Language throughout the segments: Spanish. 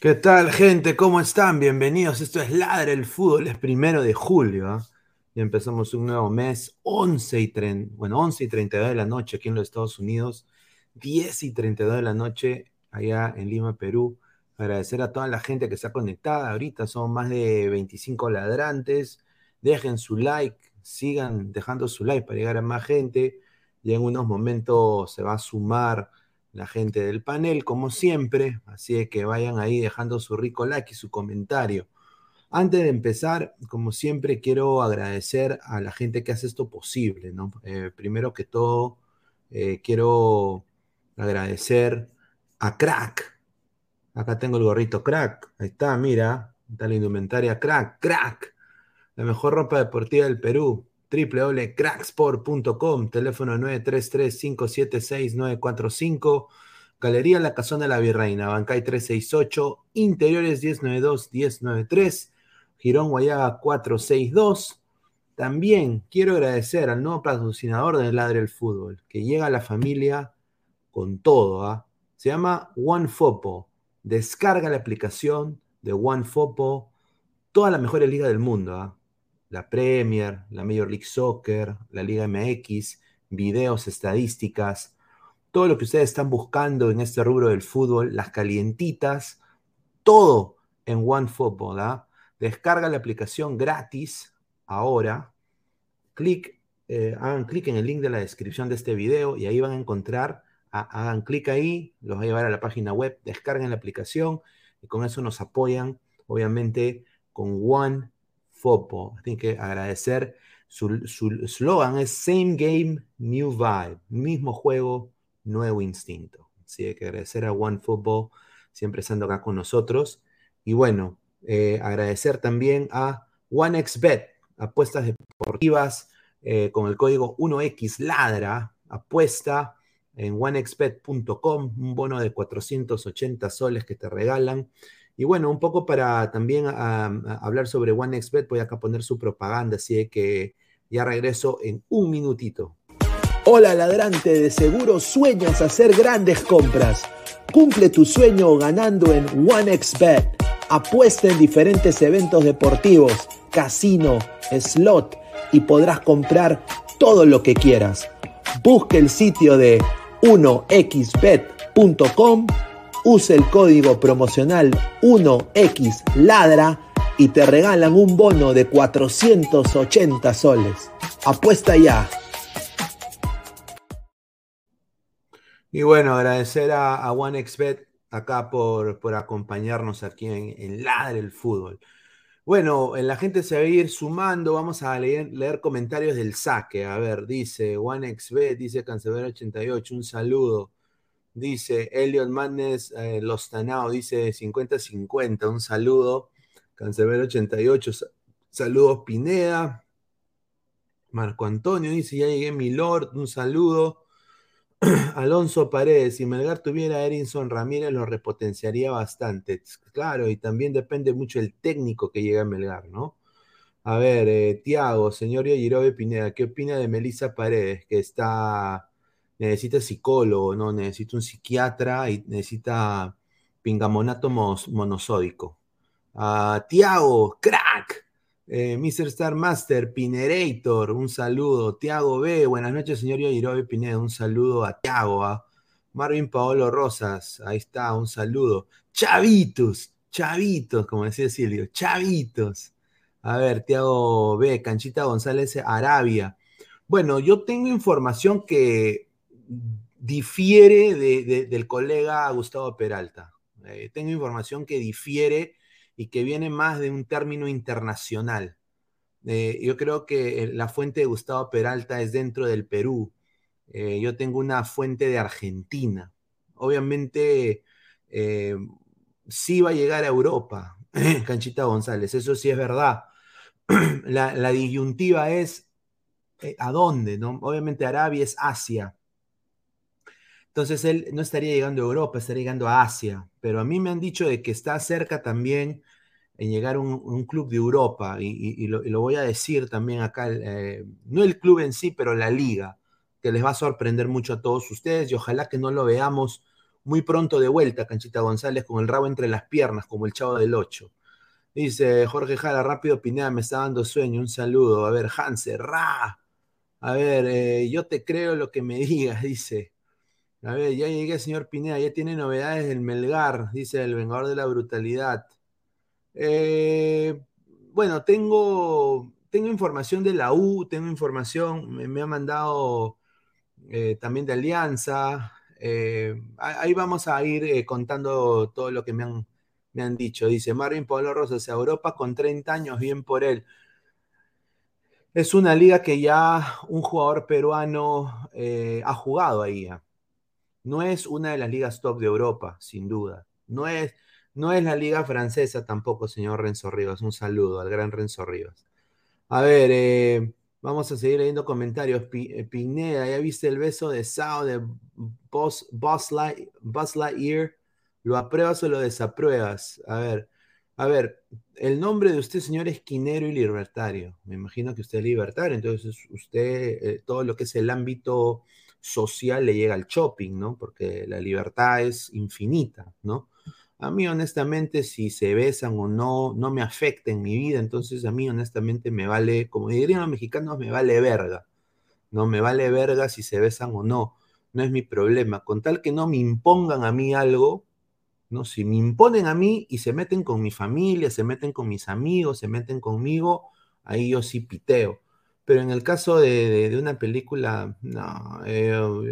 ¿Qué tal, gente? ¿Cómo están? Bienvenidos. Esto es Ladre el Fútbol, es primero de julio. ¿ah? Y empezamos un nuevo mes, 11 y, 30, bueno, 11 y 32 de la noche aquí en los Estados Unidos, 10 y 32 de la noche allá en Lima, Perú. Agradecer a toda la gente que está conectada. Ahorita son más de 25 ladrantes. Dejen su like, sigan dejando su like para llegar a más gente. Y en unos momentos se va a sumar la gente del panel, como siempre. Así que vayan ahí dejando su rico like y su comentario. Antes de empezar, como siempre, quiero agradecer a la gente que hace esto posible, ¿no? Eh, primero que todo, eh, quiero agradecer a Crack. Acá tengo el gorrito Crack. Ahí está, mira. Está la indumentaria Crack. Crack. La mejor ropa deportiva del Perú www.cracksport.com, teléfono 933-576-945, Galería La Casona de la Virreina, Bancay 368, Interiores 1092-1093, Girón Guayaga 462. También quiero agradecer al nuevo patrocinador del Ladre el Fútbol, que llega a la familia con todo. ¿ah? Se llama OneFopo. Descarga la aplicación de OneFopo, todas las mejores ligas del mundo. ¿ah? La Premier, la Major League Soccer, la Liga MX, videos, estadísticas, todo lo que ustedes están buscando en este rubro del fútbol, las calientitas, todo en OneFootball. ¿ah? Descarga la aplicación gratis ahora. Clic, eh, hagan clic en el link de la descripción de este video y ahí van a encontrar, hagan clic ahí, los va a llevar a la página web, descarguen la aplicación y con eso nos apoyan, obviamente, con OneFootball. Tienen que agradecer. Su slogan es Same Game, New Vibe. Mismo juego, nuevo instinto. Así que agradecer a OneFootball siempre estando acá con nosotros. Y bueno, eh, agradecer también a OneXBet, apuestas deportivas eh, con el código 1XLadra, apuesta en onexbet.com, un bono de 480 soles que te regalan. Y bueno, un poco para también hablar sobre OneXBet, voy acá a poner su propaganda, así que ya regreso en un minutito. Hola ladrante, de seguro sueñas hacer grandes compras. Cumple tu sueño ganando en OneXBet. Apuesta en diferentes eventos deportivos, casino, slot y podrás comprar todo lo que quieras. Busque el sitio de 1xbet.com, use el código promocional 1xladra y te regalan un bono de 480 soles. Apuesta ya. Y bueno, agradecer a, OneXBet acá por, por acompañarnos aquí en, en Ladre el Fútbol. Bueno, la gente se va a ir sumando. Vamos a leer, leer comentarios del saque. A ver, dice OneXBet, dice Cancelero88, un saludo. Dice Elliot Madness, eh, Los Tanao, dice 50-50, un saludo. Cancelero88, saludos Pineda. Marco Antonio dice, ya llegué mi Lord, un saludo. Alonso Paredes, si Melgar tuviera a Erinson Ramírez, lo repotenciaría bastante. Claro, y también depende mucho el técnico que llega a Melgar, ¿no? A ver, eh, Tiago, señor Yajirobe Pineda, ¿qué opina de Melissa Paredes? Que está, necesita psicólogo, ¿no? Necesita un psiquiatra y necesita pingamonato monosódico. Uh, Tiago, crack. Eh, Mr. Star Master, Pinerator, un saludo. Tiago B, buenas noches, señor Yajirobe Pineda, un saludo a Tiago. ¿ah? Marvin Paolo Rosas, ahí está, un saludo. Chavitos, chavitos, como decía Silvio, chavitos. A ver, Tiago B, Canchita González, Arabia. Bueno, yo tengo información que difiere del colega Gustavo Peralta. Eh, tengo información que difiere y que viene más de un término internacional. Eh, yo creo que la fuente de Gustavo Peralta es dentro del Perú. Eh, yo tengo una fuente de Argentina. Obviamente, sí va a llegar a Europa, Canchita González, eso sí es verdad. La, disyuntiva es a dónde, ¿no? Obviamente Arabia es Asia. Entonces él no estaría llegando a Europa, estaría llegando a Asia. Pero a mí me han dicho de que está cerca también en llegar un, club de Europa. Y, lo, voy a decir también acá, eh, no el club en sí, pero la liga, que les va a sorprender mucho a todos ustedes y ojalá que no lo veamos muy pronto de vuelta, Canchita González, con el rabo entre las piernas, como el chavo del 8. Dice Jorge Jara, rápido Pineda, me está dando sueño, un saludo. A ver, Hanse, ra. A ver, eh, yo te creo lo que me digas, dice. A ver, ya llegué, señor Pineda, ya tiene novedades del Melgar, dice el Vengador de la Brutalidad. Eh, bueno, tengo, tengo información de la U, tengo información, me, ha mandado eh, también de Alianza. Eh, ahí vamos a ir contando todo lo que me han, me han dicho. Dice Marvin Pablo Rosas, Europa con 30 años, bien por él. Es una liga que ya un jugador peruano ha jugado ahí. No es una de las ligas top de Europa, sin duda. No es, no es la liga francesa tampoco, señor Renzo Rivas. Un saludo al gran Renzo Rivas. A ver, eh, vamos a seguir leyendo comentarios. Eh, Pineda, ¿ya viste el beso de Sao de Buzz, Lightyear? ¿Lo apruebas o lo desapruebas? A ver, a ver, el nombre de usted, señor, es Quinero y Libertario. Me imagino que usted es libertario, entonces usted, eh, todo lo que es el ámbito social le llega al shopping, ¿no? Porque la libertad es infinita, ¿no? A mí, honestamente, si se besan o no, no me afecta en mi vida, entonces a mí, honestamente, me vale, como dirían los mexicanos, me vale verga, ¿no? Me vale verga si se besan o no, no es mi problema. Con tal que no me impongan a mí algo, ¿no? Si me imponen a mí y se meten con mi familia, se meten con mis amigos, se meten conmigo, ahí yo sí piteo. Pero en el caso de, una película, no, eh,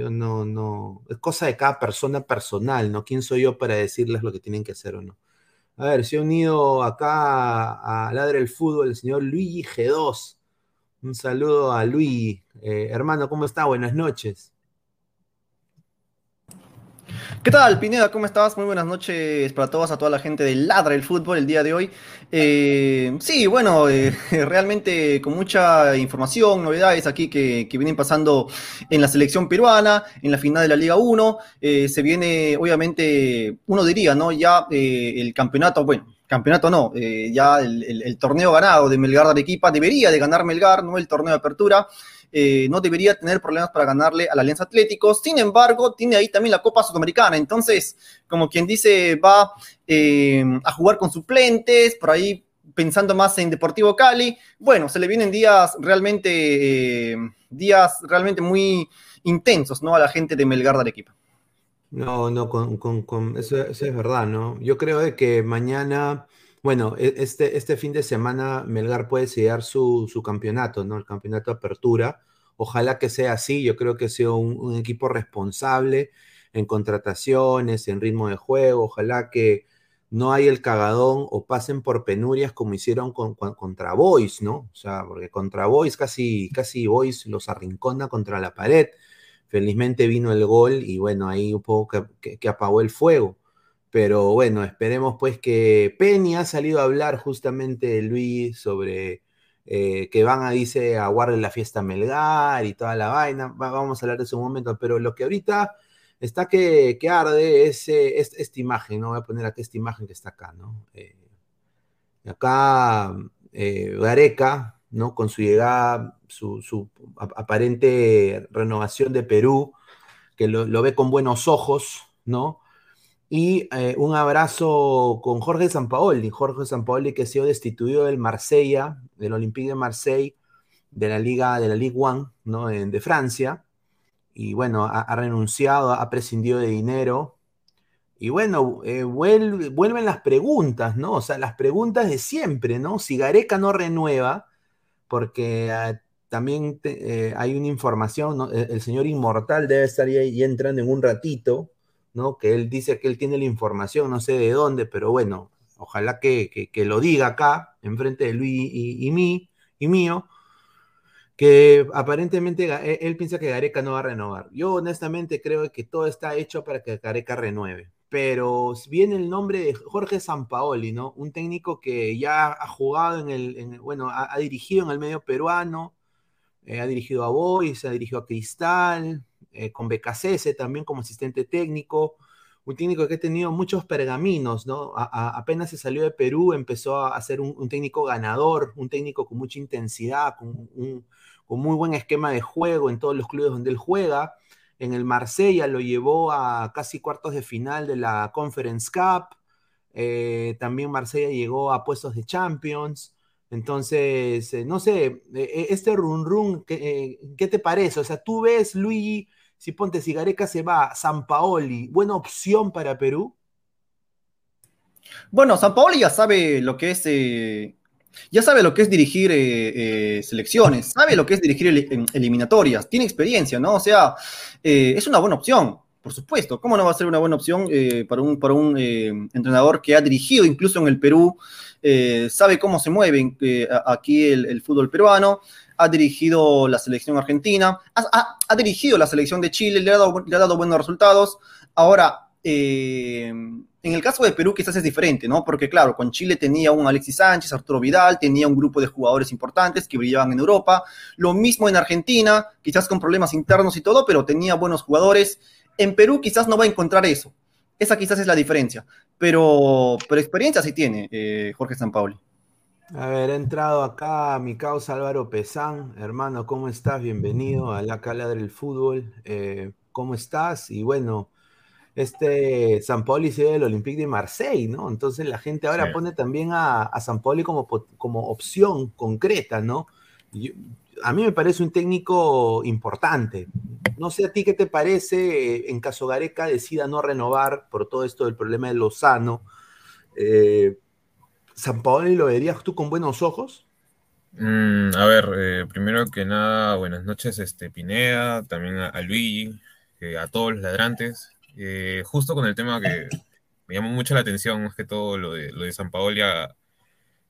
no, no, es cosa de cada persona personal, ¿no? ¿Quién soy yo para decirles lo que tienen que hacer o no? A ver, se ha unido acá a Ladre el Fútbol el señor Luigi G2. Un saludo a Luigi. Eh, hermano, ¿cómo está? Buenas noches. ¿Qué tal, Pineda? ¿Cómo estás? Muy buenas noches para todos, a toda la gente de Ladra el Fútbol el día de hoy. Eh, sí, bueno, eh, realmente con mucha información, novedades aquí que, vienen pasando en la selección peruana, en la final de la Liga 1. Eh, se viene, obviamente, uno diría, ¿no? Ya el campeonato, bueno, campeonato no, ya el, el, torneo ganado de Melgar de Arequipa, debería de ganar Melgar, no el torneo de apertura. Eh, no debería tener problemas para ganarle a la Alianza Atlético. Sin embargo, tiene ahí también la Copa Sudamericana. Entonces, como quien dice, va eh, a jugar con suplentes, por ahí pensando más en Deportivo Cali. Bueno, se le vienen días realmente, eh, días realmente muy intensos, ¿no? A la gente de Melgar de Arequipa. No, no, con, eso, es verdad, ¿no? Yo creo que mañana bueno, e, este, este fin de semana Melgar puede sellar su, campeonato, ¿no? El campeonato de apertura. Ojalá que sea así. Yo creo que sea un, equipo responsable en contrataciones, en ritmo de juego. Ojalá que no haya el cagadón o pasen por penurias como hicieron con, contra Boys, ¿no? O sea, porque contra Boys casi, casi Boys los arrincona contra la pared. Felizmente vino el gol y bueno, ahí un poco que apagó el fuego. Pero bueno, esperemos pues que Penny ha salido a hablar justamente, Luis, sobre eh, que van a, dice, a guardar la fiesta Melgar y toda la vaina. vamos a hablar de eso un momento, pero lo que ahorita está que, arde es, esta imagen, ¿no? Voy a poner aquí esta imagen que está acá, ¿no? Eh, acá eh, Gareca, ¿no? Con su llegada, su, aparente renovación de Perú, que lo, lo ve con buenos ojos, ¿no? Y eh, un abrazo con Jorge Sampaoli. Jorge Sampaoli que ha sido destituido del Marsella, del Olympique de Marseille, de la Liga, de la Ligue 1, ¿no? de Francia. Y bueno, ha, renunciado, ha prescindido de dinero. Y bueno, eh, vuelven las preguntas, ¿no? O sea, las preguntas de siempre, ¿no? Si Gareca no renueva, porque ah, también eh, hay una información, el, el, señor Inmortal debe estar ahí entrando en un ratito, que él dice que él tiene la información, no sé de dónde, pero bueno, ojalá que, lo diga acá, enfrente de Luis y, mí, y mío, que aparentemente e, él, piensa que Gareca no va a renovar. Yo honestamente creo que todo está hecho para que Gareca renueve. Pero viene el nombre de Jorge Sampaoli, ¿no? Un técnico que ya ha jugado en el, bueno, ha, dirigido en el medio peruano, eh, ha dirigido a Boys, ha dirigido a Cristal, eh, con BKCS también como asistente técnico, un técnico que ha tenido muchos pergaminos, ¿no? apenas se salió de Perú, empezó a ser un, técnico ganador, un técnico con mucha intensidad, con, un, con muy buen esquema de juego en todos los clubes donde él juega. En el Marsella lo llevó a casi cuartos de final de la Conference Cup. Eh, también Marsella llegó a puestos de Champions. Entonces, eh, no sé, este run run, ¿qué, ¿qué, te parece? O sea, tú ves, Luigi, si ponte si Gareca se va San Paoli, ¿buena opción para Perú? Bueno, San Paoli ya sabe lo que es. Eh, ya sabe lo que es dirigir eh, eh, selecciones, sabe lo que es dirigir eliminatorias, tiene experiencia, ¿no? O sea, es una buena opción, por supuesto. ¿Cómo no va a ser una buena opción para un, para un entrenador que ha dirigido incluso en el Perú? sabe cómo se mueve aquí el, fútbol peruano, ha dirigido la selección argentina, ha, dirigido la selección de Chile, le ha dado, buenos resultados. Ahora, eh, en el caso de Perú quizás es diferente, ¿no? Porque claro, con Chile tenía un Alexis Sánchez, Arturo Vidal, tenía un grupo de jugadores importantes que brillaban en Europa. Lo mismo en Argentina, quizás con problemas internos y todo, pero tenía buenos jugadores. En Perú quizás no va a encontrar eso. Esa quizás es la diferencia. Pero, pero experiencia sí tiene eh, Jorge Sampaoli. A ver, he entrado acá mi causa Álvaro Pesán. Hermano, ¿cómo estás? Bienvenido a la Cala del Fútbol. Eh, ¿Cómo estás? Y bueno, este San Pauli se del Olympique de Marseille, ¿no? Entonces la gente ahora pone también a, San Pauli como, como opción concreta, ¿no? a mí me parece un técnico importante, No sé a ti qué te parece eh, en caso Gareca decida no renovar por todo esto del problema de Lozano. Eh, ¿San Paolo lo verías tú con buenos ojos? Mm, a ver, eh, primero que nada, buenas noches, este, Pineda, también a, Luigi, a todos los ladrantes. justo con el tema que me llamó mucho la atención, más que todo lo de, lo de San Paolo,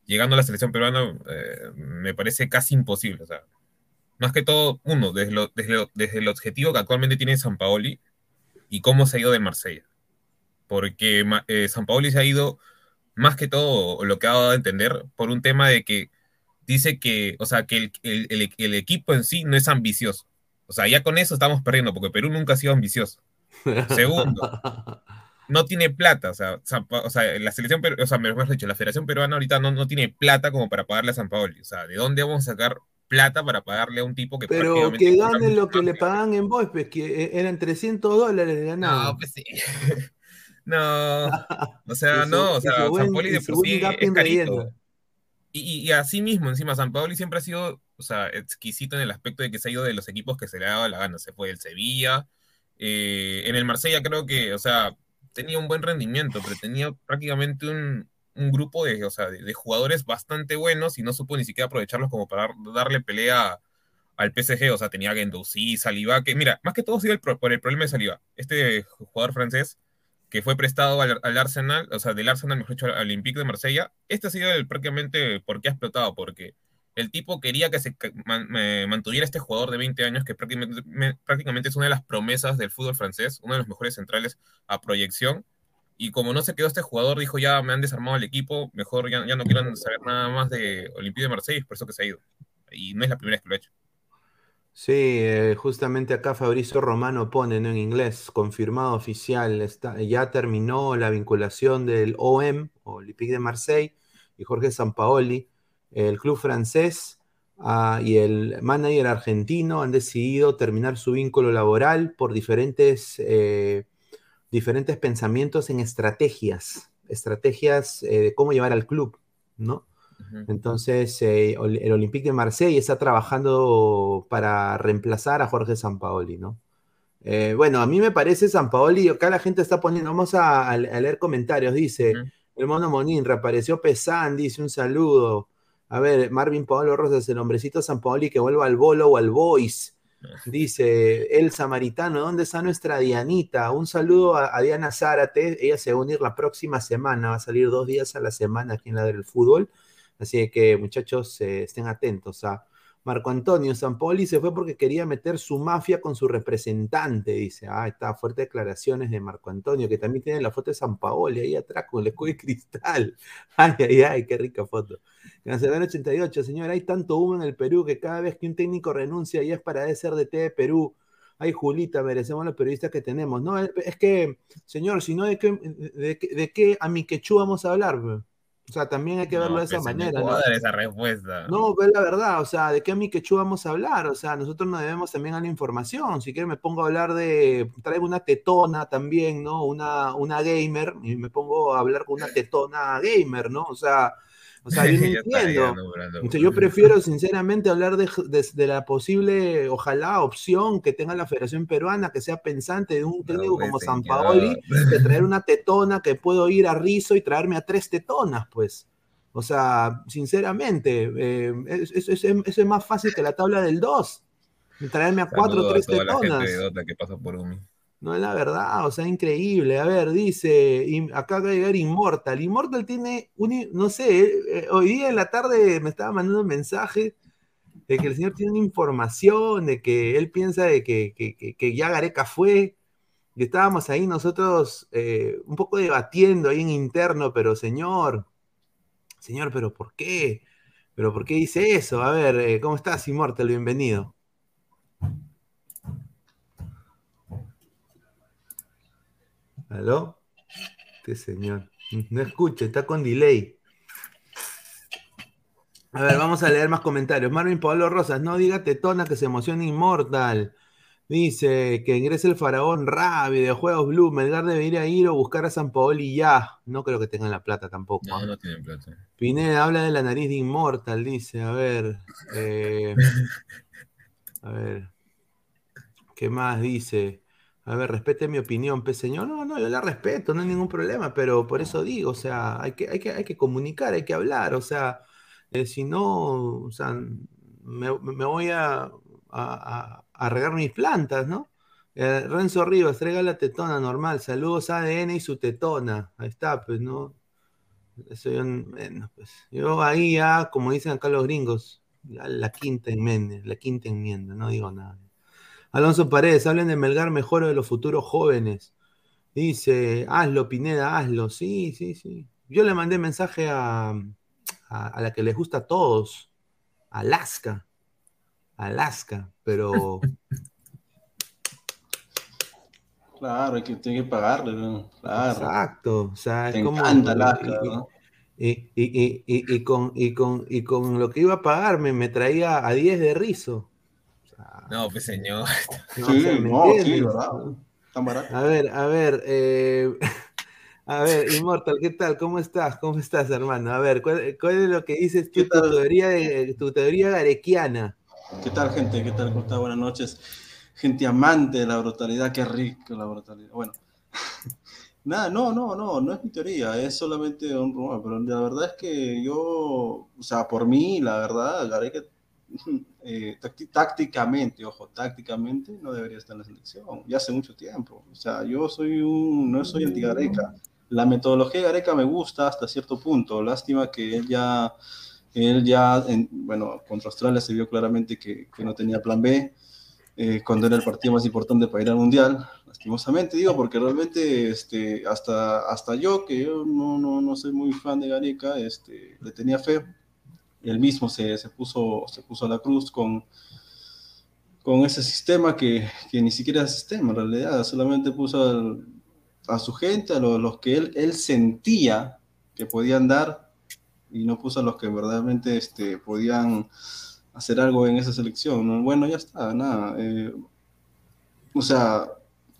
llegando a la selección peruana, me parece casi imposible. O sea, más que todo, uno, desde, desde, el objetivo que actualmente tiene San Paoli y cómo se ha ido de Marsella. Porque eh, San Paoli se ha ido, más que todo, lo que ha dado a entender, por un tema de que dice que, o sea, que el, equipo en sí no es ambicioso. O sea, ya con eso estamos perdiendo, porque Perú nunca ha sido ambicioso. Segundo, no tiene plata. O sea, la selección, o sea, mejor dicho, la Federación Peruana ahorita no, no tiene plata como para pagarle a San Paoli. O sea, ¿de dónde vamos a sacar plata para pagarle a un tipo que Pero que gane lo que le pagan en Boys, pues que e-, eran 300 dólares ganado. No, pues sí. no, o sea, no, o sea, San Paoli de por sí es carito. Y, y, así mismo, encima, San Paoli siempre ha sido, o sea, exquisito en el aspecto de que se ha ido de los equipos que se le ha dado la gana. Se fue del Sevilla, eh, en el Marsella creo que, o sea, tenía un buen rendimiento, pero tenía prácticamente un, un grupo de, o sea, de, jugadores bastante buenos y no supo ni siquiera aprovecharlos como para darle pelea al PSG. O sea, tenía Gendouzi, Saliba, que mira, más que todo ha sido por el problema de Saliba. Este jugador francés que fue prestado al, Arsenal, o sea, del Arsenal, mejor dicho, al Olympique de Marsella, este ha sido el, prácticamente por qué ha explotado, porque el tipo quería que se mantuviera este jugador de 20 años, que prácticamente, prácticamente es una de las promesas del fútbol francés, uno de los mejores centrales a proyección, y como no se quedó este jugador, dijo ya me han desarmado el equipo, mejor ya, ya no quiero saber nada más de Olympique de Marsella, por eso que se ha ido. Y no es la primera vez que lo ha hecho. Sí, eh, justamente acá Fabrizio Romano pone en inglés, confirmado oficial, está, ya terminó la vinculación del OM, Olympique de Marseille, y Jorge Sampaoli, el club francés ah, y el manager argentino han decidido terminar su vínculo laboral por diferentes eh, diferentes pensamientos en estrategias, estrategias eh, de cómo llevar al club, ¿no? Entonces, eh, el Olympique de Marsella está trabajando para reemplazar a Jorge Sampaoli, ¿no? Eh, bueno, a mí me parece Sampaoli, acá la gente está poniendo, vamos a, leer comentarios, dice, el mono Monín, reapareció Pesan, dice un saludo. A ver, Marvin Paolo Rosas, el hombrecito Sampaoli que vuelva al bolo o al boys. Dice el samaritano, ¿dónde está nuestra Dianita? Un saludo a, Diana Zárate, ella se va a unir la próxima semana, va a salir dos días a la semana aquí en la del fútbol, así que muchachos eh, estén atentos a Marco Antonio Sampoli se fue porque quería meter su mafia con su representante, dice. Ah, está, fuertes declaraciones de Marco Antonio, que también tiene la foto de San Paoli ahí atrás con el escudo de cristal. Ay, ay, ay, qué rica foto. Cancelán 88, señor, hay tanto humo en el Perú que cada vez que un técnico renuncia ya es para ser de T de Perú. Ay, Julita, merecemos los periodistas que tenemos. No, es que, señor, si no, ¿de qué, de, de qué a mi quechú vamos a hablar? O sea, también hay que verlo de esa pues, manera. No dar esa respuesta. No, es la verdad, o sea, ¿de qué a mi quechú vamos a hablar? O sea, nosotros nos debemos también a la información. Si quieres me pongo a hablar de, traigo una tetona también, ¿no? Una, una gamer, y me pongo a hablar con una tetona gamer, ¿no? O sea, o sea, yo no entiendo. yo prefiero sinceramente hablar de, la posible, ojalá, opción que tenga la Federación Peruana, que sea pensante de un técnico pues, como San Paoli, de traer una tetona que puedo ir a Rizo y traerme a tres tetonas, pues. O sea, sinceramente, eh, eso, es más fácil que la tabla del 2. Traerme a cuatro o tres tetonas. que pasa por no es la verdad, o sea, increíble. A ver, dice, acá va a llegar Immortal. Immortal tiene un, no sé, eh, eh, hoy día en la tarde me estaba mandando un mensaje de que el señor tiene una información, de que él piensa de que, que, ya Gareca fue. Y estábamos ahí nosotros eh, un poco debatiendo ahí en interno, pero señor, señor, pero ¿por qué? ¿Pero por qué dice eso? A ver, ¿cómo estás, Immortal? Bienvenido. ¿Aló? Este señor. No escucha, está con delay. A ver, vamos a leer más comentarios. Marvin Pablo Rosas, no diga tetona que se emociona inmortal. Dice que ingrese el faraón Ra, videojuegos Blue, Melgar debería ir o buscar a San Paoli ya. No creo que tengan la plata tampoco. No, no tienen plata. Pineda habla de la nariz de Inmortal, dice. A ver. Eh, a ver. ¿Qué más dice? A ver, respete mi opinión, pe señor. No, no, yo la respeto, no hay ningún problema, pero por eso digo, o sea, hay que, hay que, hay que comunicar, hay que hablar, o sea, eh, si no, o sea, me, voy a, a, regar mis plantas, ¿no? Eh, Renzo Rivas, traiga la tetona normal, saludos ADN y su tetona, ahí está, pues, ¿no? Eso yo, pues, yo ahí ya, como dicen acá los gringos, la quinta enmienda, la quinta enmienda, no digo nada. Alonso Paredes, hablen de Melgar mejor de los futuros jóvenes. Dice, hazlo, Pineda, hazlo. Sí, sí, sí. Yo le mandé mensaje a, a, la que les gusta a todos, Alaska. Alaska, pero. Claro, hay que, tiene que pagarle, ¿no? Claro. Exacto. O sea, es como. Alaska, ¿no? Y, y, y, y, con, y, con, y con lo que iba a pagarme me traía a 10 de rizo. No, pues señor. No, sí, no, sí, ¿verdad? Tan barato. A ver, a ver, eh, a ver, Immortal, ¿qué tal? ¿Cómo estás? ¿Cómo estás, hermano? A ver, ¿cuál, es lo que dices tú, tu teoría, de, tu teoría garequiana? ¿Qué tal, gente? ¿Qué tal? ¿Cómo está? Buenas noches. Gente amante de la brutalidad, qué rico la brutalidad. Bueno, Nada, no, no, no, no es mi teoría, es solamente un rumor, pero la verdad es que yo, o sea, por mí, la verdad, Gareca, eh, tácticamente, ojo, tácticamente no debería estar en la selección, ya hace mucho tiempo, o sea, yo soy un, no soy anti-Gareca, la metodología de Gareca me gusta hasta cierto punto, lástima que él ya, él ya, bueno, contra Australia se vio claramente que, que no tenía plan B, eh, cuando era el partido más importante para ir al Mundial, lastimosamente digo, porque realmente este, hasta, hasta yo, que yo no, no, no soy muy fan de Gareca, este, le tenía fe, él mismo se, se, puso, se puso a la cruz con, con ese sistema que, que ni siquiera es sistema, en realidad, solamente puso a su gente, a los, que él, él sentía que podían dar, y no puso a los que verdaderamente este, podían hacer algo en esa selección. Bueno, ya está, nada. Eh, o sea,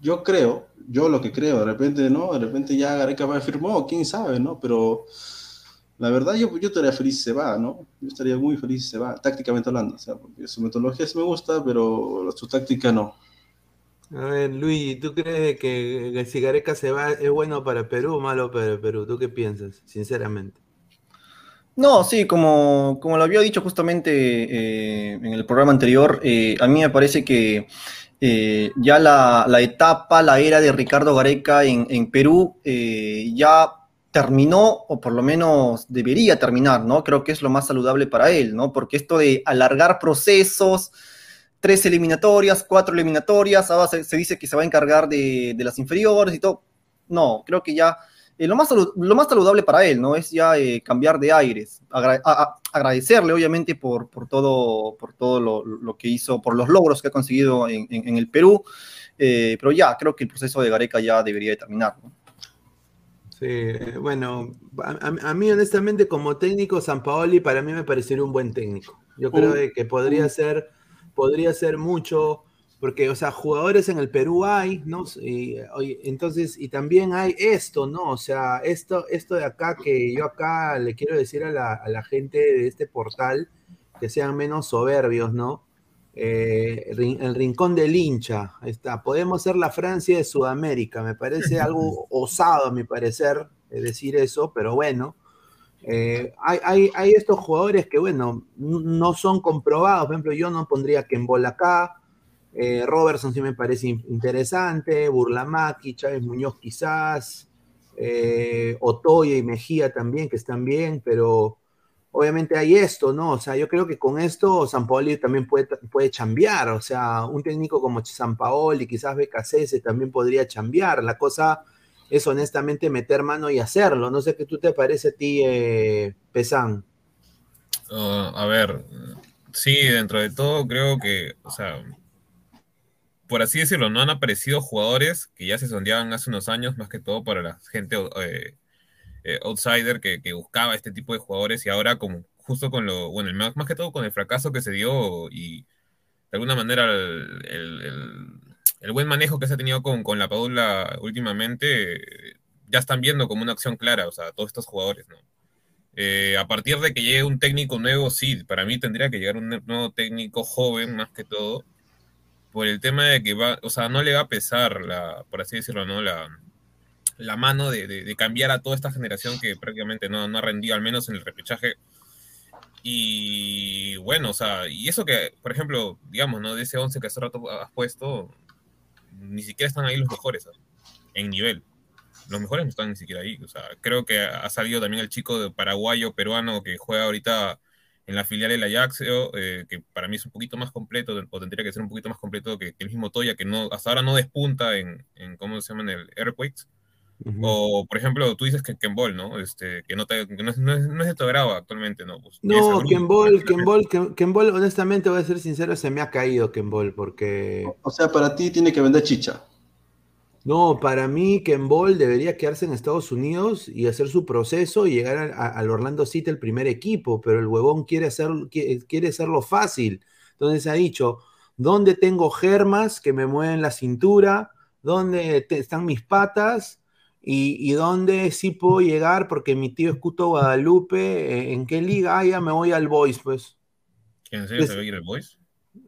yo creo, yo lo que creo, de repente, ¿no? De repente ya Gareca firmó, quién sabe, ¿no? Pero la verdad yo, yo estaría feliz si se va, ¿no? Yo estaría muy feliz si se va, tácticamente hablando, o sea, porque su metodología sí me gusta, pero su táctica no. A ver, Luis, ¿tú crees que si Gareca se va es bueno para Perú o malo para Perú? ¿Tú qué piensas, sinceramente? No, sí, como, como lo había dicho justamente eh, en el programa anterior, eh, a mí me parece que eh, ya la, etapa, la era de Ricardo Gareca en, Perú ya terminó, o por lo menos debería terminar, ¿no? Creo que es lo más saludable para él, ¿no? Porque esto de alargar procesos, tres eliminatorias, cuatro eliminatorias, ahora se, dice que se va a encargar de, las inferiores y todo. No, creo que ya eh, lo, más lo más saludable para él, ¿no? Es ya eh, cambiar de aires. agradecerle, obviamente, por, por todo, por todo lo, que hizo, por los logros que ha conseguido en, el Perú. Eh, pero ya, creo que el proceso de Gareca ya debería de terminar, ¿no? Sí, bueno, a, mí honestamente como técnico, San Paoli para mí me parecería un buen técnico. Yo creo que podría ser, podría ser mucho porque, o sea, jugadores en el Perú hay, ¿no? Y, entonces, y también hay esto, ¿no? O sea, esto, esto de acá que yo acá le quiero decir a la, gente de este portal que sean menos soberbios, ¿no? Eh, el rincón del hincha, está. Podemos ser la Francia de Sudamérica, me parece algo osado a mi parecer decir eso, pero bueno. Eh, hay, hay, estos jugadores que, bueno, no son comprobados. Por ejemplo, yo no pondría que en bola acá, eh, Robertson sí me parece interesante, Burlamaki, Chávez Muñoz quizás, eh, Otoya y Mejía también, que están bien, pero obviamente hay esto, ¿no? O sea, yo creo que con esto San Paoli también puede, puede chambear, o sea, un técnico como San Paoli, quizás Becasese también podría chambear, la cosa es honestamente meter mano y hacerlo, no sé qué tú te parece a ti, eh, Pesán. Uh, a ver, sí, dentro de todo creo que, o sea, por así decirlo, no han aparecido jugadores que ya se sondeaban hace unos años, más que todo para la gente eh, eh, outsider que, buscaba este tipo de jugadores y ahora como justo con lo, bueno, más, más que todo con el fracaso que se dio y de alguna manera el, buen manejo que se ha tenido con, con la Padula últimamente, ya están viendo como una acción clara, o sea, todos estos jugadores, ¿no? Eh, a partir de que llegue un técnico nuevo, sí, para mí tendría que llegar un nuevo técnico joven más que todo, por el tema de que va, o sea, no le va a pesar, la, por así decirlo, ¿no? La, la mano de, cambiar a toda esta generación que prácticamente no, no ha rendido, al menos en el repechaje. Y bueno, o sea, y eso que, por ejemplo, digamos, ¿no? De ese 11 que hace rato has puesto, ni siquiera están ahí los mejores, en nivel. Los mejores no están ni siquiera ahí. O sea, creo que ha salido también el chico de paraguayo, peruano, que juega ahorita en la filial del Ajax, eh, que para mí es un poquito más completo, o tendría que ser un poquito más completo que, el mismo Toya, que no, hasta ahora no despunta en, en ¿cómo se llama? En el Airquakes. O, por ejemplo, tú dices que Ken Ball, ¿no? Este, que no, te, no, es, no, es, de tu agrado actualmente, ¿no? Pues, no, Ken Ball, Ken Ball, Ken, Ball, honestamente, voy a ser sincero, se me ha caído Ken Ball, porque... O sea, para ti tiene que vender chicha. No, para mí Ken Ball debería quedarse en Estados Unidos y hacer su proceso y llegar al Orlando City el primer equipo, pero el huevón quiere, hacer, quiere, hacerlo fácil. Entonces ha dicho, ¿dónde tengo germas que me mueven la cintura? ¿Dónde están mis patas? ¿Y, dónde sí puedo llegar? Porque mi tío es Cuto Guadalupe. ¿En qué liga? Ah, ya me voy al Boys, pues. ¿En serio se va a ir al Boys?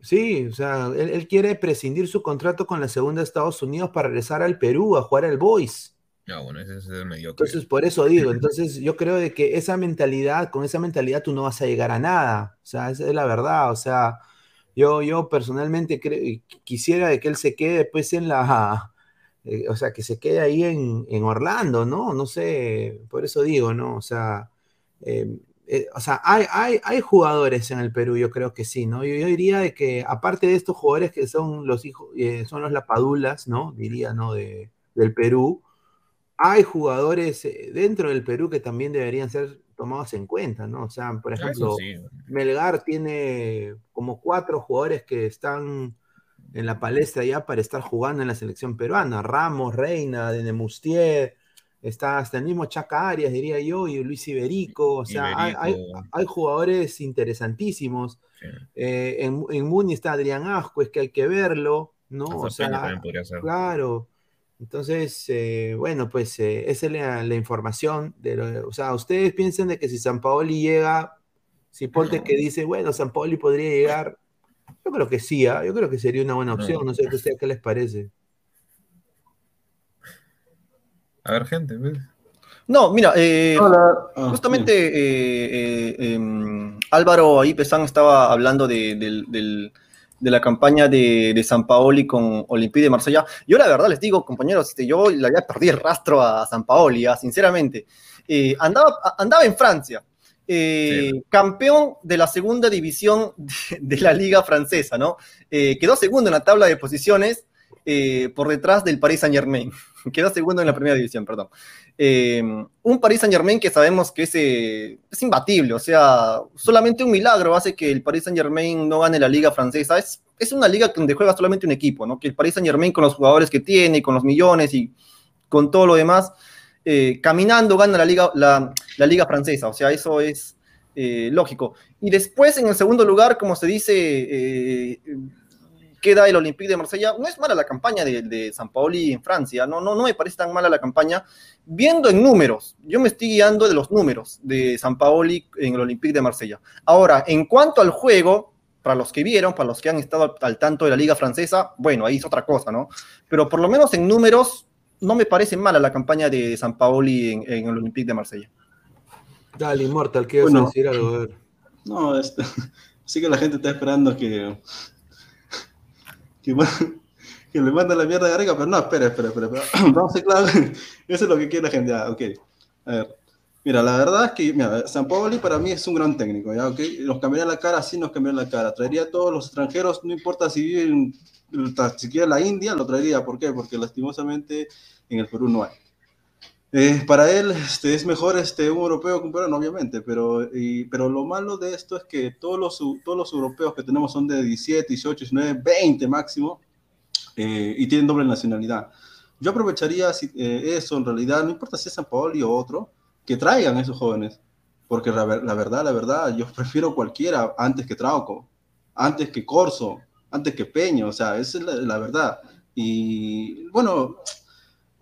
Sí, o sea, él, quiere prescindir su contrato con la segunda de Estados Unidos para regresar al Perú a jugar al Boys. No, bueno, ese es el medio. Entonces, por eso digo, entonces yo creo de que esa mentalidad, con esa mentalidad tú no vas a llegar a nada. O sea, esa es la verdad. O sea, yo, yo personalmente quisiera de que él se quede pues en la, eh, o sea, que se quede ahí en, en, Orlando, ¿no? No sé, por eso digo, ¿no? O sea, eh, eh, o sea, hay, hay, hay, jugadores en el Perú, yo creo que sí, ¿no? Yo, diría de que, aparte de estos jugadores que son los hijos, eh, son los lapadulas, ¿no? Diría, ¿no? De, del Perú, hay jugadores dentro del Perú que también deberían ser tomados en cuenta, ¿no? O sea, por ejemplo, Melgar tiene como cuatro jugadores que están en la palestra ya para estar jugando en la selección peruana. Ramos, Reina, Denemustier, está hasta el mismo Chaca Arias, diría yo, y Luis Iberico, o sea, Hay, jugadores interesantísimos. Eh, en, en, Muni está Adrián Asco, es que hay que verlo, ¿no? o sea, claro. Entonces, eh, bueno, pues eh, esa es la, información. De o sea, ustedes piensan de que si San Paoli llega, si Ponte que dice, bueno, San Paoli podría llegar, yo creo que sí, ¿ah? yo creo que sería una buena opción, no sé qué les parece. A ver, gente. No, mira, eh, ah, justamente eh, eh, em, Álvaro ahí Pesán estaba hablando de, la campaña de, San Paoli con Olympique de Marsella. Yo la verdad les digo, compañeros, este, yo le había perdido el rastro a San Paoli, ah, sinceramente. andaba, andaba en Francia, campeón de la segunda división de, la liga francesa, ¿no? quedó segundo en la tabla de posiciones por detrás del Paris Saint Germain. quedó segundo en la primera división, perdón. Eh, un Paris Saint Germain que sabemos que es, eh, es, imbatible, o sea, solamente un milagro hace que el Paris Saint Germain no gane la liga francesa. Es, es una liga donde juega solamente un equipo, ¿no? Que el Paris Saint Germain con los jugadores que tiene, con los millones y con todo lo demás, eh, caminando gana la liga, la, la, liga francesa, o sea, eso es lógico. Y después, en el segundo lugar, como se dice, queda el Olympique de Marsella. No es mala la campaña de, de San Paoli en Francia, no, no, no me parece tan mala la campaña. Viendo en números, yo me estoy guiando de los números de San Paoli en el Olympique de Marsella. Ahora, en cuanto al juego, para los que vieron, para los que han estado al tanto de la liga francesa, bueno, ahí es otra cosa, ¿no? Pero por lo menos en números, no me parece mala la campaña de San Paoli en, el Olympique de Marsella. Dale, Immortal, ¿qué bueno, decir algo? No, este, sí que la gente está esperando que que, le manda la mierda a Gareca, pero no, espera, espera, espera. Vamos a ser claros. Eso es lo que quiere la gente. Ah, ok. A ver. Mira, la verdad es que mira, San Paoli para mí es un gran técnico, ¿ya? Okay. Nos cambiaría la cara, sí nos cambiaría la cara. Traería a todos los extranjeros, no importa si viven siquiera la India, lo traería. ¿Por qué? Porque lastimosamente en el Perú no hay. Eh, para él este, es mejor este, un europeo que un peruano, obviamente, pero, y, pero lo malo de esto es que todos los, todos los europeos que tenemos son de 17, 18, 19, 20 máximo eh, y tienen doble nacionalidad. Yo aprovecharía eh, eso en realidad, no importa si es San Paoli o otro, que traigan a esos jóvenes, porque la, verdad, la verdad, yo prefiero cualquiera antes que Trauco, antes que Corso, antes que Peño, o sea, esa es la, verdad. Y bueno,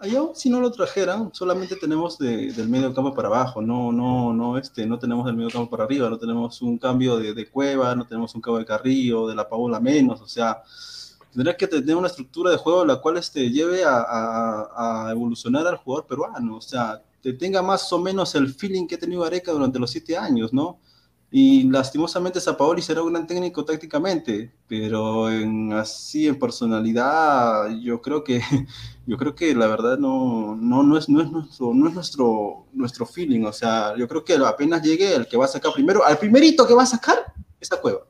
Allá, si no lo trajeran, solamente tenemos del medio campo para abajo, no, no, no, este, no tenemos del medio campo para arriba, no tenemos un cambio de, Cueva, no tenemos un cambio de Carrillo, de la Paola menos, o sea, tendría que tener una estructura de juego la cual este, lleve a, evolucionar al jugador peruano, o sea, que tenga más o menos el feeling que ha tenido Areca durante los siete años, ¿no? Y lastimosamente Zapaoli será un gran técnico tácticamente, pero en, así en personalidad yo creo que yo creo que la verdad no, no, no, es, no es, nuestro, no es nuestro, nuestro feeling. O sea, yo creo que apenas llegue el que va a sacar primero, al primerito que va a sacar, esa cueva.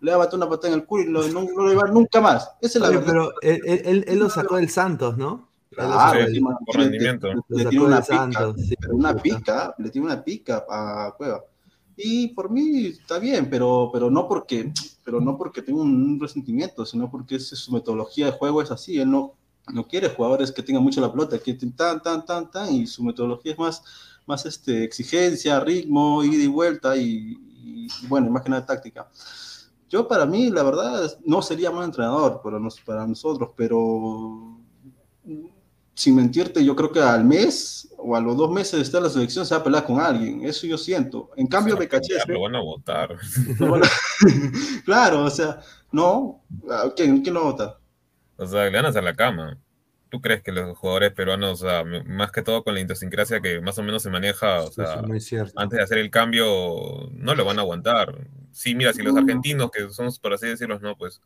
Le va a una patada en el culo y no, no, lo va a llevar nunca más. Esa es la verdad. Pero él, él, él, lo sacó del Santos, ¿no? Claro, por rendimiento. Le, tiene una pica, una pica, le tiene una pica a Cueva. Y por mí está bien, pero, pero, no porque, pero no porque tenga un, resentimiento, sino porque es, su metodología de juego es así. Él no, no quiere jugadores que tengan mucho la pelota, que tan, tan, tan, tan, y su metodología es más, más este, exigencia, ritmo, ida y vuelta, y, y bueno, más que nada táctica. Yo para mí, la verdad, no sería mal entrenador para, nos, para nosotros, pero sin mentirte, yo creo que al mes o a los dos meses de estar en la selección se va a pelear con alguien. Eso yo siento. En cambio, me caché. Lo van a votar. claro, o sea, no. ¿Quién, ¿Quién lo vota? O sea, le van a hacer la cama. ¿Tú crees que los jugadores peruanos, o sea, más que todo con la idiosincrasia que más o menos se maneja, o sea, antes de hacer el cambio, no lo van a aguantar? Sí, mira, si los argentinos, que somos, por así decirlo, no, pues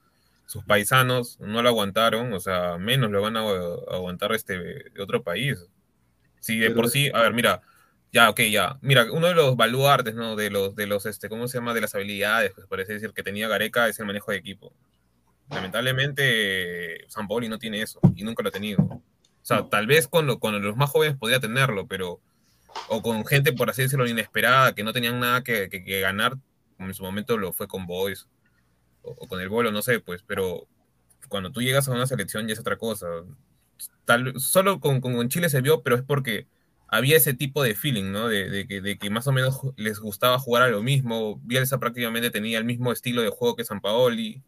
sus paisanos no lo aguantaron, o sea, menos lo van a aguantar este otro país. Si de por sí, a ver, mira, ya, ok, ya. Mira, uno de los baluartes, ¿no? De los, de los, este, ¿cómo se llama? De las habilidades, pues parece decir, que tenía Gareca es el manejo de equipo. Lamentablemente, San Pauli no tiene eso y nunca lo ha tenido. O sea, tal vez con, con los más jóvenes podría tenerlo, pero. O con gente, por así decirlo, inesperada, que no tenían nada que, que ganar, como en su momento lo fue con Boys o, con el bolo, no sé, pues, pero cuando tú llegas a una selección ya es otra cosa. Tal, solo con, con Chile se vio, pero es porque había ese tipo de feeling, ¿no? De, de, que, de, que, más o menos les gustaba jugar a lo mismo. Bielsa prácticamente tenía el mismo estilo de juego que San Paoli.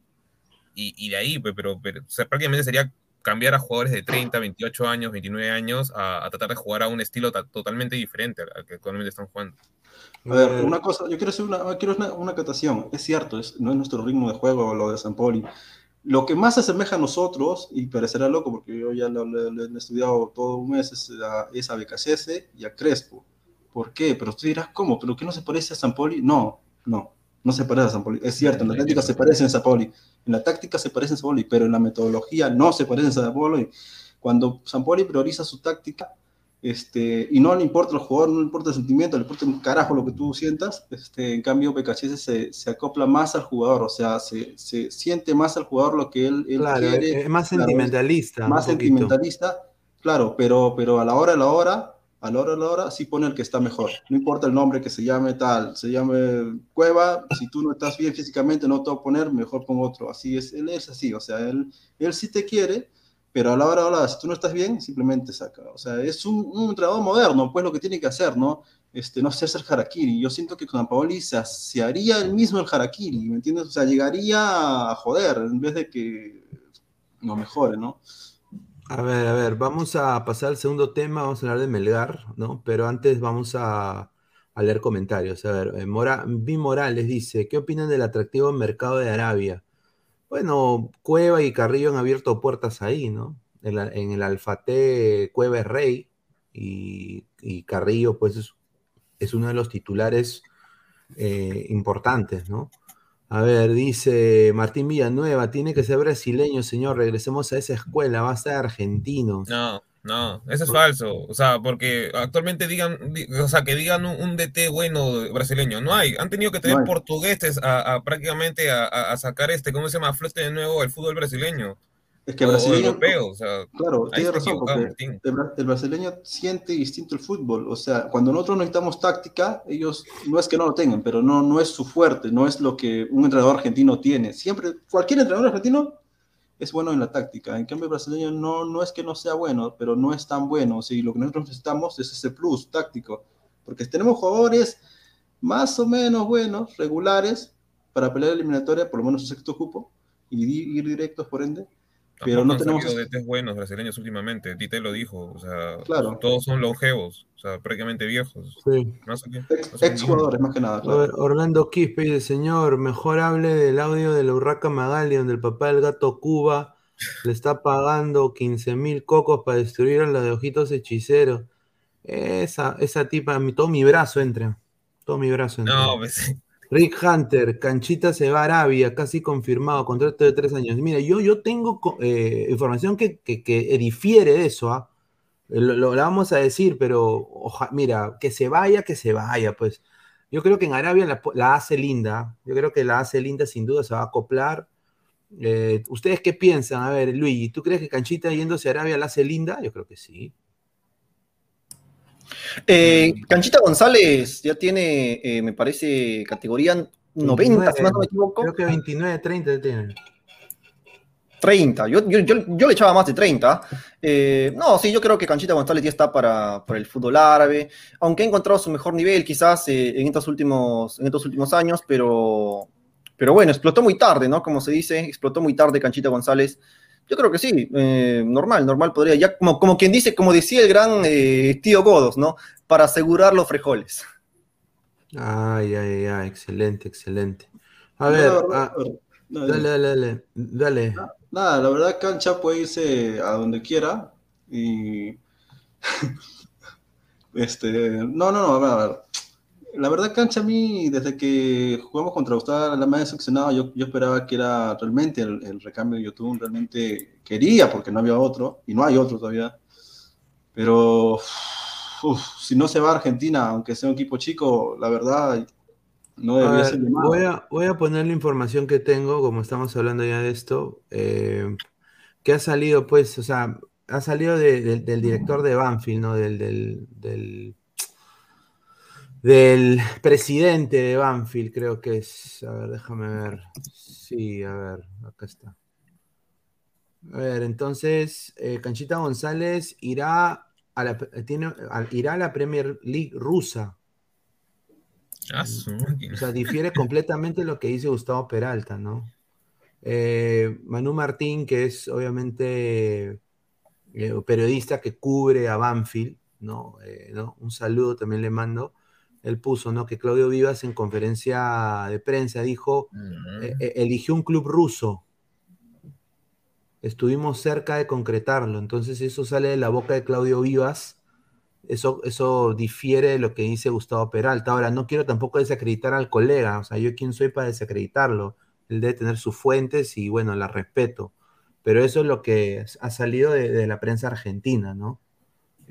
Y, y de ahí, pues, pero, pero prácticamente sería cambiar a jugadores de 30, 28 años, 29 años a, a tratar de jugar a un estilo totalmente diferente al que actualmente están jugando. A ver, una cosa, yo quiero hacer una, quiero una, una catación. Es cierto, es, no es nuestro ritmo de juego lo de San Poli. Lo que más se asemeja a nosotros, y parecerá loco porque yo ya lo, he estudiado todo un mes, es a, es a y a Crespo. ¿Por qué? Pero tú dirás, ¿cómo? ¿Pero qué no se parece a San Poli? No, no, no se parece a San Poli. Es cierto, en la táctica se parece a San Poli. En la táctica se parece a San Poli, pero en la metodología no se parece a San Poli. Cuando San Poli prioriza su táctica, este, y no le importa el jugador, no le importa el sentimiento, le importa un carajo lo que tú sientas, este, en cambio PKHS se, se acopla más al jugador, o sea, se, se, siente más al jugador lo que él, quiere. Es más sentimentalista. Más sentimentalista, claro, pero, pero a la hora, a la hora, a la hora, a la hora, sí pone el que está mejor. No importa el nombre que se llame tal, se llame Cueva, si tú no estás bien físicamente, no te voy a poner, mejor pon otro. Así es, él es así, o sea, él, él sí te quiere, pero a la hora, a si tú no estás bien, simplemente saca. O sea, es un, un entrenador moderno, pues lo que tiene que hacer, ¿no? Este, no hacerse el harakiri. Yo siento que con Paoli se, haría el mismo el harakiri, ¿me entiendes? O sea, llegaría a joder en vez de que lo mejore, ¿no? A ver, a ver, vamos a pasar al segundo tema, vamos a hablar de Melgar, ¿no? Pero antes vamos a, leer comentarios. A ver, eh, Mora, Vi Morales dice, ¿qué opinan del atractivo mercado de Arabia? Bueno, Cueva y Carrillo han abierto puertas ahí, ¿no? En, el Alfate Cueva es rey y, Carrillo pues es, uno de los titulares eh, importantes, ¿no? A ver, dice Martín Villanueva, tiene que ser brasileño, señor, regresemos a esa escuela, va a ser argentino. No, no, eso es falso. O sea, porque actualmente digan, o sea, que digan un, DT bueno brasileño, no hay. Han tenido que tener portugueses a, prácticamente a, sacar este, ¿cómo se llama? Flote de nuevo el fútbol brasileño. Es que el brasileño. Europeo, o sea, claro, tiene razón, porque el, brasileño siente distinto el fútbol. O sea, cuando nosotros necesitamos táctica, ellos no es que no lo tengan, pero no, no es su fuerte, no es lo que un entrenador argentino tiene. Siempre, cualquier entrenador argentino es bueno en la táctica. En cambio, el brasileño no, no es que no sea bueno, pero no es tan bueno. Lo que nosotros necesitamos es ese plus táctico. Porque tenemos jugadores más o menos buenos, regulares, para pelear eliminatoria, por lo menos un sexto cupo, y ir directos por ende pero no tenemos DTs buenos brasileños últimamente. Tite lo dijo, o sea, todos son longevos, o sea, prácticamente viejos. Sí. Ex, jugadores, más que nada. Orlando Quispe dice, señor, mejor hable del audio de la Urraca Magali, donde el papá del gato Cuba le está pagando 15 mil cocos para destruir a los de ojitos hechiceros. Esa, esa tipa, todo mi brazo entra. Todo mi brazo entra. No, pues Rick Hunter, Canchita se va a Arabia, casi confirmado, contrato de tres años. Mira, yo, yo tengo eh, información que, que, difiere de eso, ¿ah? lo, vamos a decir, pero mira, que se vaya, que se vaya, pues. Yo creo que en Arabia la, hace linda, yo creo que la hace linda, sin duda se va a acoplar. Eh, ¿Ustedes qué piensan? A ver, Luigi, ¿tú crees que Canchita yéndose a Arabia la hace linda? Yo creo que sí. Eh, Canchita González ya tiene, eh, me parece, categoría 90, si no me equivoco. Creo que 29, 30 tiene. 30, yo, yo, yo, le echaba más de 30. Eh, no, sí, yo creo que Canchita González ya está para, para el fútbol árabe, aunque ha encontrado su mejor nivel quizás en, estos últimos, en estos últimos años, pero, pero bueno, explotó muy tarde, ¿no? Como se dice, explotó muy tarde Canchita González. Yo creo que sí, eh, normal, normal podría, ya como, como quien dice, como decía el gran eh, tío Godos, ¿no? Para asegurar los frijoles. Ay, ay, ay, excelente, excelente. A ver, ah, dale, dale, dale, dale. Nada, la verdad Cancha puede irse a donde quiera y... este, no, no, no, a ver, a ver la verdad, Cancha, a mí, desde que jugamos contra Gustavo la más decepcionado, yo, yo esperaba que era realmente el, recambio de YouTube, realmente quería, porque no había otro, y no hay otro todavía. Pero si no se va a Argentina, aunque sea un equipo chico, la verdad, no debería ser voy a, voy a poner la información que tengo, como estamos hablando ya de esto, eh, que ha salido, pues, o sea, ha salido del director de Banfield, ¿no? del, del del presidente de Banfield, creo que es. A ver, déjame ver. Sí, a ver, acá está. A ver, entonces, eh, Canchita González irá a la, tiene, irá a la Premier League rusa. Ah, o sea, difiere completamente lo que dice Gustavo Peralta, ¿no? Eh, Manu Martín, que es obviamente eh, periodista que cubre a Banfield, ¿no? ¿no? Un saludo también le mando él puso, ¿no? Que Claudio Vivas en conferencia de prensa dijo, e, e, eligió un club ruso. Estuvimos cerca de concretarlo. Entonces eso sale de la boca de Claudio Vivas. Eso, eso difiere de lo que dice Gustavo Peralta. Ahora, no quiero tampoco desacreditar al colega. O sea, yo quién soy para desacreditarlo. Él debe tener sus fuentes y bueno, la respeto. Pero eso es lo que ha salido de la prensa argentina, ¿no?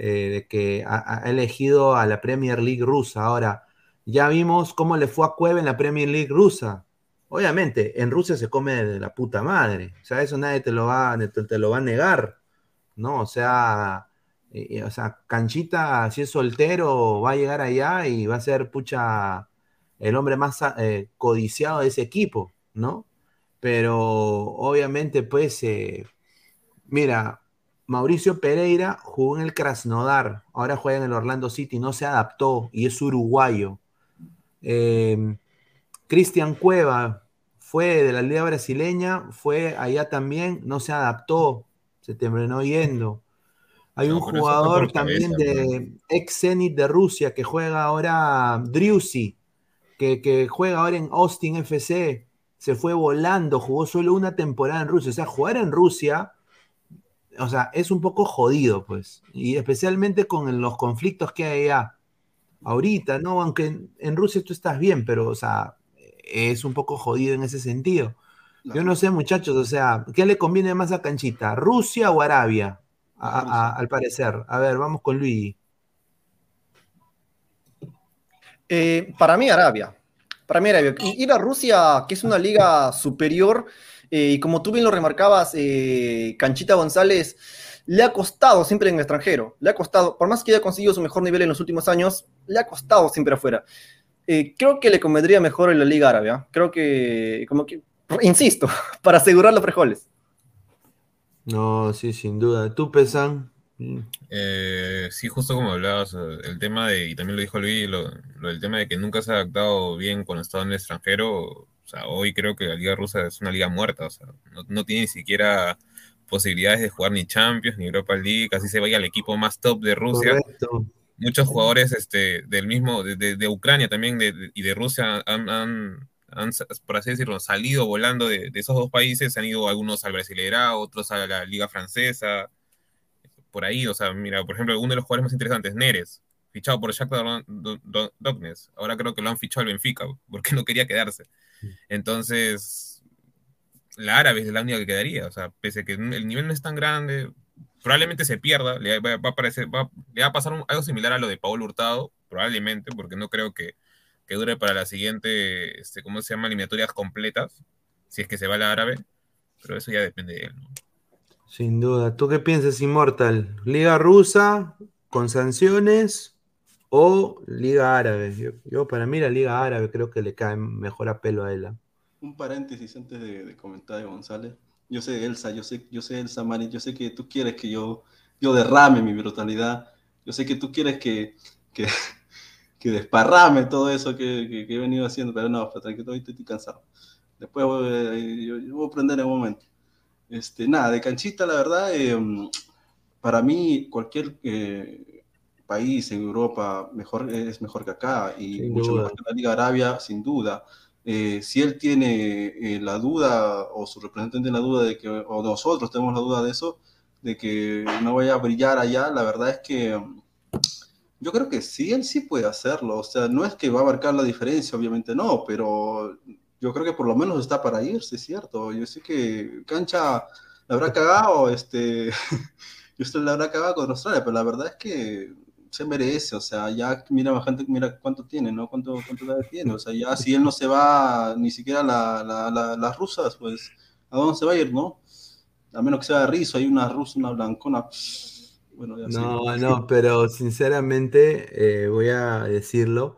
Eh, de que ha, elegido a la Premier League rusa. Ahora, ya vimos cómo le fue a Cueva en la Premier League rusa. Obviamente, en Rusia se come de la puta madre. O sea, eso nadie te lo va, te, lo va a negar. ¿No? O sea, eh, o sea, Canchita, si es soltero, va a llegar allá y va a ser, pucha, el hombre más eh, codiciado de ese equipo, ¿no? Pero obviamente, pues, mira, Mauricio Pereira jugó en el Krasnodar, ahora juega en el Orlando City, no se adaptó y es uruguayo. Em, Cristian Cueva fue de la Liga Brasileña, fue allá también, no se adaptó, se terminó yendo. Hay un jugador también de ex Zenit de Rusia que juega ahora Driussi, que, que juega ahora en Austin FC, se fue volando, jugó solo una temporada en Rusia. O sea, jugar en Rusia o sea, es un poco jodido, pues. Y especialmente con los conflictos que hay allá. Ahorita, ¿no? Aunque en, Rusia tú estás bien, pero, o sea, es un poco jodido en ese sentido. Yo no sé, muchachos, o sea, ¿qué le conviene más a Canchita? ¿Rusia o Arabia? al parecer. A ver, vamos con Luigi. Eh, para mí, Arabia. Para mí, Arabia. Ir a Rusia, que es una liga superior, eh, y como tú bien lo remarcabas, eh, Canchita González le ha costado siempre en el extranjero, le ha costado, por más que haya conseguido su mejor nivel en los últimos años, le ha costado siempre afuera. Eh, creo que le convendría mejor en la Liga Árabe, ¿ah? creo que, como que, insisto, para asegurar los frijoles. No, sí, sin duda. ¿Tú, Pesan? sí, justo como hablabas, el tema de, y también lo dijo Luis, lo, lo, del tema de que nunca se ha adaptado bien cuando estado en el extranjero, o sea, hoy creo que la liga rusa es una liga muerta, o sea, no, tiene ni siquiera posibilidades de jugar ni Champions ni Europa League, casi se vaya al equipo más top de Rusia. Muchos jugadores este, del mismo, de, Ucrania también y de Rusia han, han, por así decirlo, salido volando de, esos dos países, han ido algunos al Brasileirao, otros a la Liga Francesa, por ahí, o sea, mira, por ejemplo, uno de los jugadores más interesantes, Neres, fichado por Shakhtar Donetsk, ahora creo que lo han fichado al Benfica, porque no quería quedarse. Entonces, la árabe es la única que quedaría, o sea, pese a que el nivel no es tan grande, probablemente se pierda, le va, a, parecer, va, le va a pasar algo similar a lo de Paul Hurtado, probablemente, porque no creo que, que, dure para la siguiente, este, ¿cómo se llama?, eliminatorias completas, si es que se va la árabe, pero eso ya depende de él, ¿no? Sin duda. ¿Tú qué piensas, Immortal? ¿Liga rusa con sanciones o Liga Árabe? Yo, para mí la Liga Árabe creo que le cae mejor a pelo a. ¿ah? Un paréntesis antes de, comentar de González. Yo sé, Elsa, yo sé, yo sé, Elsa Mari, yo sé que tú quieres que yo, yo derrame mi brutalidad. Yo sé que tú quieres que, que, que desparrame todo eso que, he venido haciendo, pero no, tranquilo, estoy, estoy cansado. Después voy, yo, voy a aprender en un momento. Este, nada, de canchita, la verdad, em, para mí cualquier eh, país en Europa mejor, es mejor que acá y mucho mejor que la Liga Arabia, sin duda. Eh, si él tiene eh, la duda o su representante la duda de que, o nosotros tenemos la duda de eso, de que no vaya a brillar allá, la verdad es que yo creo que sí, él sí puede hacerlo. O sea, no es que va a marcar la diferencia, obviamente no, pero yo creo que por lo menos está para irse, es cierto. Yo sé que Cancha la habrá cagado, este, y usted la habrá cagado con Australia, pero la verdad es que se merece, o sea, ya mira gente, mira cuánto tiene, ¿no? Cuánto, cuánto edad tiene, o sea, ya si él no se va ni siquiera a la, las rusas, pues, ¿a dónde se va a ir, no? A menos que sea de rizo, hay una rusa, una blancona, bueno, ya No, no, pero sinceramente, eh, voy a decirlo,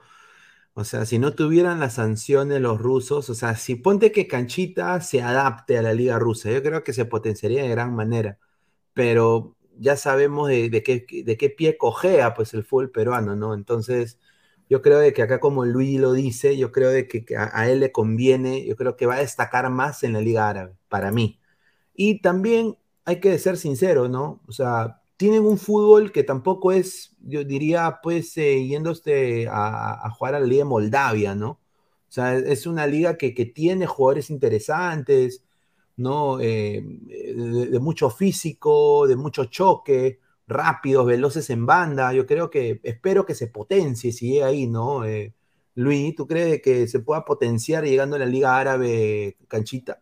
o sea, si no tuvieran las sanciones los rusos, o sea, si ponte que Canchita se adapte a la liga rusa, yo creo que se potenciaría de gran manera, pero ya sabemos de, qué, de qué pie cojea pues el fútbol peruano, ¿no? Entonces, yo creo de que acá como Luis lo dice, yo creo de que, a, a, él le conviene, yo creo que va a destacar más en la liga árabe, para mí. Y también hay que ser sincero, ¿no? O sea, tienen un fútbol que tampoco es, yo diría, pues, eh, yéndose a, jugar a la Liga Moldavia, ¿no? O sea, es una liga que, tiene jugadores interesantes, ¿no? Eh, de, mucho físico, de mucho choque, rápidos, veloces en banda. Yo creo que, espero que se potencie si llega ahí, ¿no? Eh, Luis, ¿tú crees que se pueda potenciar llegando a la Liga Árabe canchita?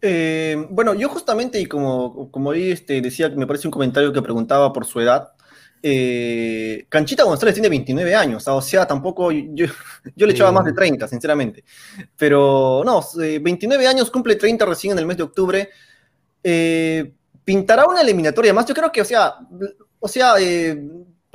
Eh, bueno, yo justamente, y como, como este, decía, me parece un comentario que preguntaba por su edad, eh, Canchita González tiene 29 años, o sea, tampoco, yo, yo le echaba más de 30, sinceramente. Pero no, 29 eh, años, cumple 30 recién en el mes de octubre. pintará una eliminatoria más, yo creo que, o sea, o sea,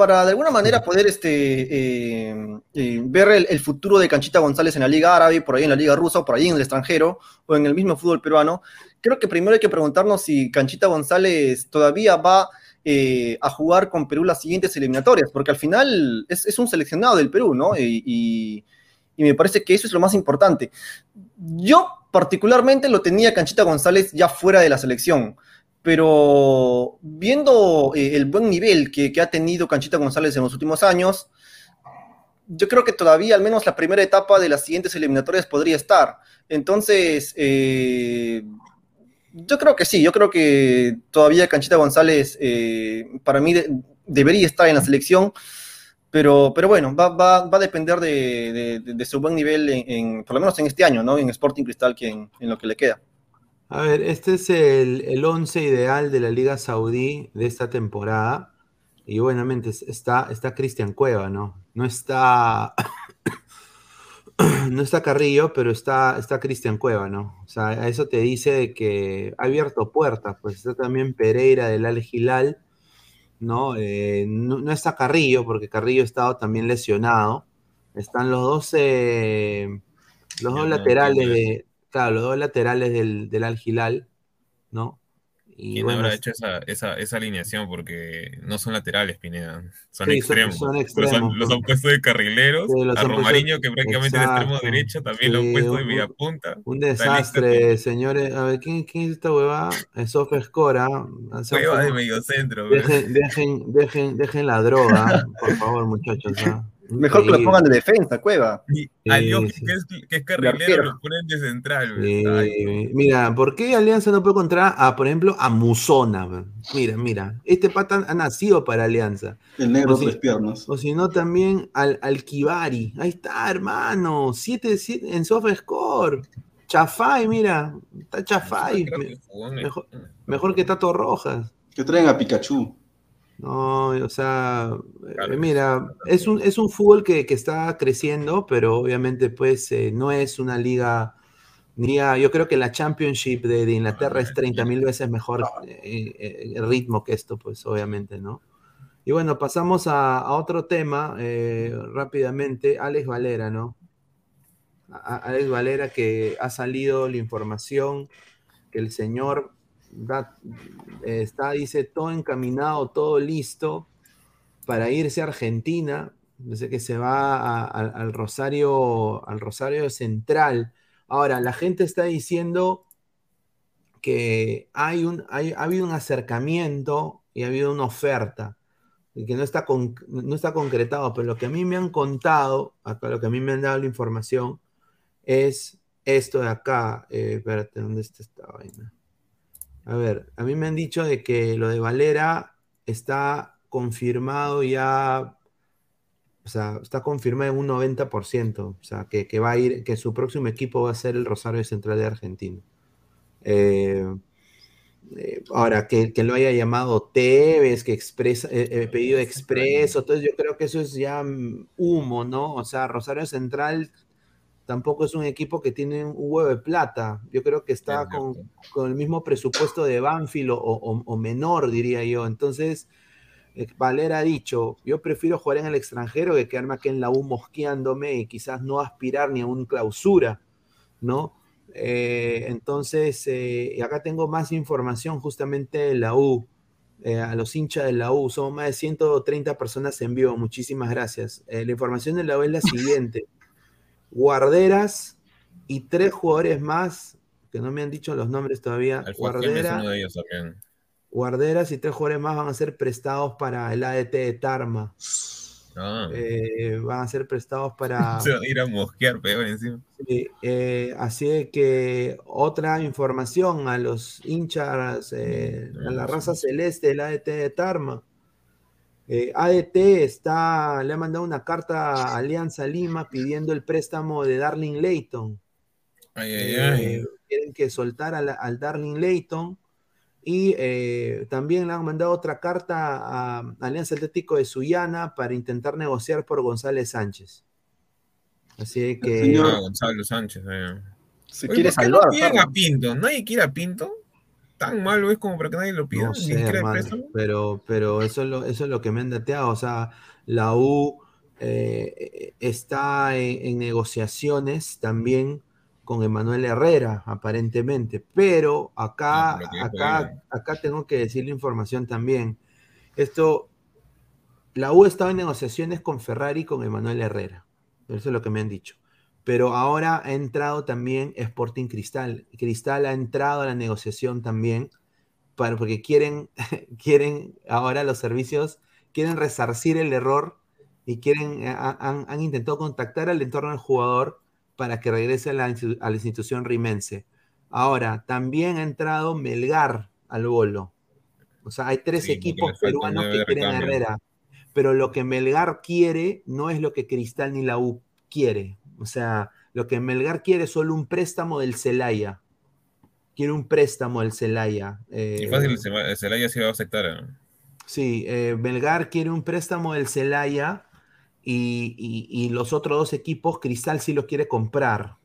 para de alguna manera poder este, eh, eh, ver el, futuro de Canchita González en la Liga Árabe, por ahí en la Liga Rusa, o por ahí en el extranjero, o en el mismo fútbol peruano, creo que primero hay que preguntarnos si Canchita González todavía va eh, a jugar con Perú las siguientes eliminatorias, porque al final es, un seleccionado del Perú, ¿no? y, me parece que eso es lo más importante. Yo particularmente lo tenía Canchita González ya fuera de la selección pero viendo eh, el buen nivel que, ha tenido Canchita González en los últimos años, yo creo que todavía al menos la primera etapa de las siguientes eliminatorias podría estar. Entonces, eh, yo creo que sí, yo creo que todavía Canchita González eh, para mí debería estar en la selección, pero, pero bueno, va, a depender de, su buen nivel, en, por lo menos en este año, ¿no? En Sporting Cristal, que en lo que le queda. A ver, este es el, el once ideal de la Liga Saudí de esta temporada. Y buenamente está, está Cristian Cueva, ¿no? No está. no está Carrillo, pero está, está Cristian Cueva, ¿no? O sea, eso te dice que ha abierto puertas. Pues está también Pereira del Al Gilal, ¿no? Eh, no, está Carrillo, porque Carrillo ha estado también lesionado. Están los dos, eh, los dos laterales de, claro, los dos laterales del, del Al Hilal, ¿no? Y ¿Quién habrá hecho esa, esa, esa, alineación? Porque no son laterales, Pineda, son extremos. Son, extremos. Los, han puesto de carrileros, a Romariño, que prácticamente es extremo derecho, también lo han puesto de media punta. Un desastre, señores. A ver, ¿quién, quién es esta huevada? Es Sof Escora. Hueva de medio centro. Dejen, dejen, dejen, dejen, la droga, por favor, muchachos. Mejor que lo pongan de defensa, Cueva. Y que, es, que es carrilero, lo ponen de central. mira, ¿por qué Alianza no puede encontrar a, por ejemplo, a Musona? Mira, mira, este pata ha nacido para Alianza. El negro de tres piernas. O si no, también al, al Kibari. Ahí está, hermano. 7 en soft score. Chafai, mira. Está Chafai. Mejor, mejor que Tato Rojas. Que traen a Pikachu. No, o sea, eh, mira, es un, es un fútbol que, está creciendo, pero obviamente pues eh, no es una liga, yo creo que la Championship de, Inglaterra es 30 mil veces mejor eh, ritmo que esto, pues obviamente, ¿no? Y bueno, pasamos a, otro tema rápidamente, Alex Valera, ¿no? Alex Valera que ha salido la información que el señor está, dice, todo encaminado, todo listo para irse a Argentina. Dice que se va al Rosario, al Rosario Central. Ahora, la gente está diciendo que hay un, ha habido un acercamiento y ha habido una oferta y que no está, no está concretado, pero lo que a mí me han contado, lo que a mí me han dado la información, es esto de acá. Eh, espérate, ¿dónde está esta vaina? A ver, a mí me han dicho de que lo de Valera está confirmado ya, o sea, está confirmado en un 90%, o sea, que, va a ir, que su próximo equipo va a ser el Rosario Central de Argentina. Eh, eh, ahora, que, lo haya llamado Tevez, que expresa, eh, pedido expreso, entonces yo creo que eso es ya mm, humo, ¿no? O sea, Rosario Central tampoco es un equipo que tiene un huevo de plata. Yo creo que está con, el mismo presupuesto de Banfield o, menor, diría yo. Entonces, eh, Valera ha dicho, yo prefiero jugar en el extranjero que quedarme aquí en la U mosqueándome y quizás no aspirar ni a un clausura, ¿no? Eh, entonces, eh, acá tengo más información justamente de la U. a los hinchas de la U, somos más de 130 personas en vivo, muchísimas gracias. la información de la U es la siguiente guarderas y tres jugadores más, que no me han dicho los nombres todavía. Guarderas y tres jugadores más van a ser prestados para el ADT de Tarma. Ah. Eh, van a ser prestados para. Se van a ir a mosquear peor encima. Eh, así que otra información a los hinchas, eh, a la raza celeste del ADT de Tarma. Eh, ADT está, le ha mandado una carta a Alianza Lima pidiendo el préstamo de Darling Layton. Eh, quieren que soltar al, Darling Layton. Y eh, también le han mandado otra carta a Alianza Atlético de Suyana para intentar negociar por González Sánchez. Así que. Señor... González Sánchez. Se quiere salvar. No a Pinto, nadie quiere a Pinto tan malo es como para que nadie lo pida. pero, pero eso es, lo, eso es lo que me han dateado. O sea, la U eh, está en, negociaciones también con Emanuel Herrera, aparentemente. Pero acá, ah, acá, acá tengo que decir la información también. Esto, la U estaba en negociaciones con Ferrari y con Emanuel Herrera. Eso es lo que me han dicho pero ahora ha entrado también Sporting Cristal. Cristal ha entrado a la negociación también, para, porque quieren, quieren ahora los servicios, quieren resarcir el error y quieren, eh, han, intentado contactar al entorno del jugador para que regrese a la, institución rimense. Ahora, también ha entrado Melgar al bolo. O sea, hay tres equipos peruanos que quieren a Herrera. Pero lo que Melgar quiere no es lo que Cristal ni la U quiere. O sea, lo que Melgar quiere es solo un préstamo del Celaya. Quiere un préstamo del Celaya. y fácil, el Celaya se va a aceptar. ¿eh? Sí, eh, Melgar quiere un préstamo del Celaya y, los otros dos equipos, Cristal sí lo quiere comprar.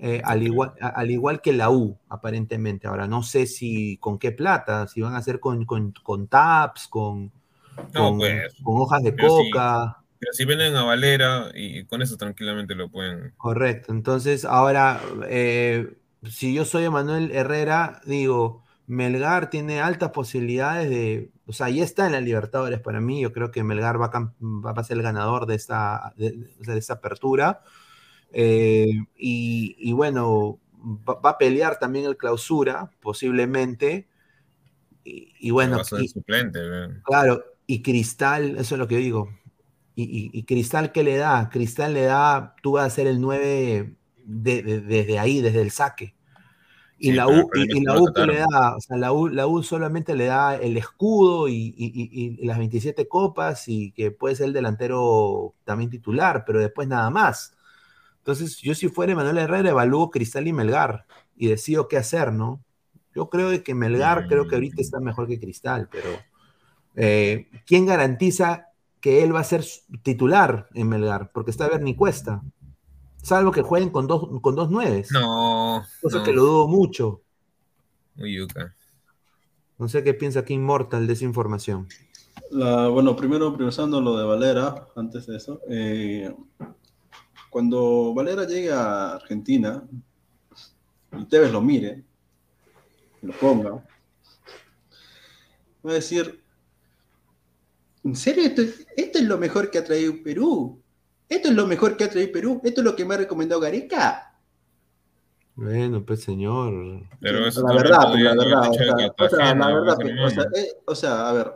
Eh, al, igual, al igual que la U, aparentemente. Ahora, no sé si con qué plata, si van a hacer con, con, taps, con, pues, con, hojas de coca. Pero si vienen a Valera y con eso tranquilamente lo pueden. Correcto. Entonces, ahora, eh, si yo soy Emanuel Herrera, digo, Melgar tiene altas posibilidades de. O sea, ya está en la Libertadores para mí. Yo creo que Melgar va a, ser el ganador de esta, de, esta apertura. Eh, y, bueno, va, a pelear también el clausura, posiblemente. Y, bueno. suplente, claro, y Cristal, eso es lo que digo y, Cristal, ¿qué le da? Cristal le da, tú vas a ser el 9 desde ahí, desde el saque. Y, la, U, y, la U, le da, o sea, la U, la U solamente le da el escudo y, las 27 copas y que puede ser el delantero también titular, pero después nada más. Entonces, yo si fuera Manuel Herrera, evalúo Cristal y Melgar y decido qué hacer, ¿no? Yo creo que Melgar, creo que ahorita está mejor que Cristal, pero eh, ¿quién garantiza que él va a ser titular en Melgar? Porque está Bernie Cuesta. Salvo que jueguen con dos, con dos nueves. No. Cosa que lo dudo mucho. Muy yuca. No sé qué piensa aquí Immortal de esa información. bueno, primero priorizando lo de Valera, antes de eso. Eh, cuando Valera llegue a Argentina y Tevez lo mire, lo ponga, va a decir, ¿en serio esto, esto es lo mejor que ha traído Perú? Esto es lo mejor que ha traído Perú. Esto es lo que me ha recomendado Gareca. Bueno, pues señor. Pero eso la verdad, la verdad. O sea, la verdad, eh, o sea, a ver.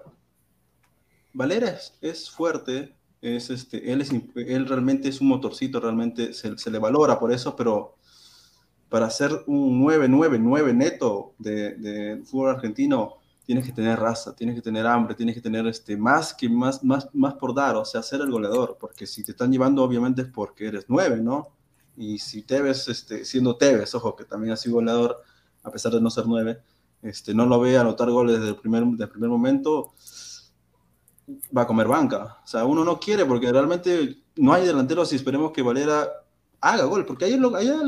Valera es, fuerte, es este, él, es, él realmente es un motorcito, realmente se, se, le valora por eso, pero para ser un 9-9-9 neto de, de fútbol argentino, tienes que tener raza, tienes que tener hambre, tienes que tener este, más que más, más, más por dar, o sea, ser el goleador, porque si te están llevando obviamente es porque eres nueve, ¿no? Y si Tevez, este, siendo Tevez, ojo, que también ha sido goleador, a pesar de no ser nueve, este, no lo ve anotar goles desde el primer, desde el primer momento, va a comer banca. O sea, uno no quiere porque realmente no hay delanteros y esperemos que Valera haga gol, porque allá,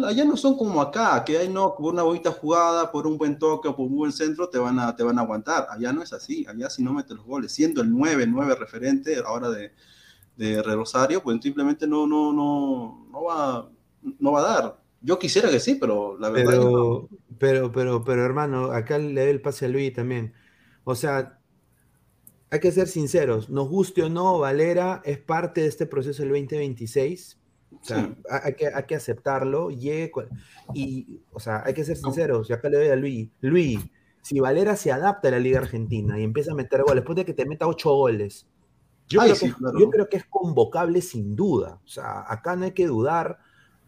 allá, no son como acá, que hay no, por una bonita jugada, por un buen toque o por un buen centro te van a, te van a aguantar. Allá no es así, allá si no metes los goles, siendo el 9, 9 referente ahora de, de Rosario, pues simplemente no, no, no, no, va, no va a dar. Yo quisiera que sí, pero la verdad. Pero, pero, pero, pero, hermano, acá le doy el pase a Luis también. O sea, hay que ser sinceros, nos guste o no, Valera es parte de este proceso del 2026 o sea, hay, que, hay que aceptarlo. Y, y, o sea, hay que ser sinceros. Y acá le doy a Luis. Luis, si Valera se adapta a la Liga Argentina y empieza a meter goles, después de que te meta ocho goles, yo, creo, que, yo creo que es convocable sin duda. O sea, acá no hay que dudar,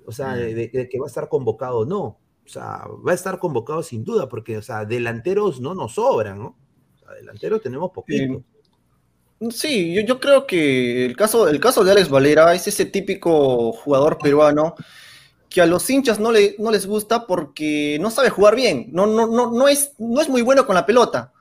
o sea, mm. de, que va a estar convocado o no. O sea, va a estar convocado sin duda, porque, o sea, delanteros no nos sobran, ¿no? O sea, delanteros tenemos poquitos. Sí, yo, creo que el caso, caso de Alex Valera es ese típico jugador peruano que a los hinchas no, le, no les gusta porque no sabe jugar bien, no, no, no, no, es, no es muy bueno con la pelota,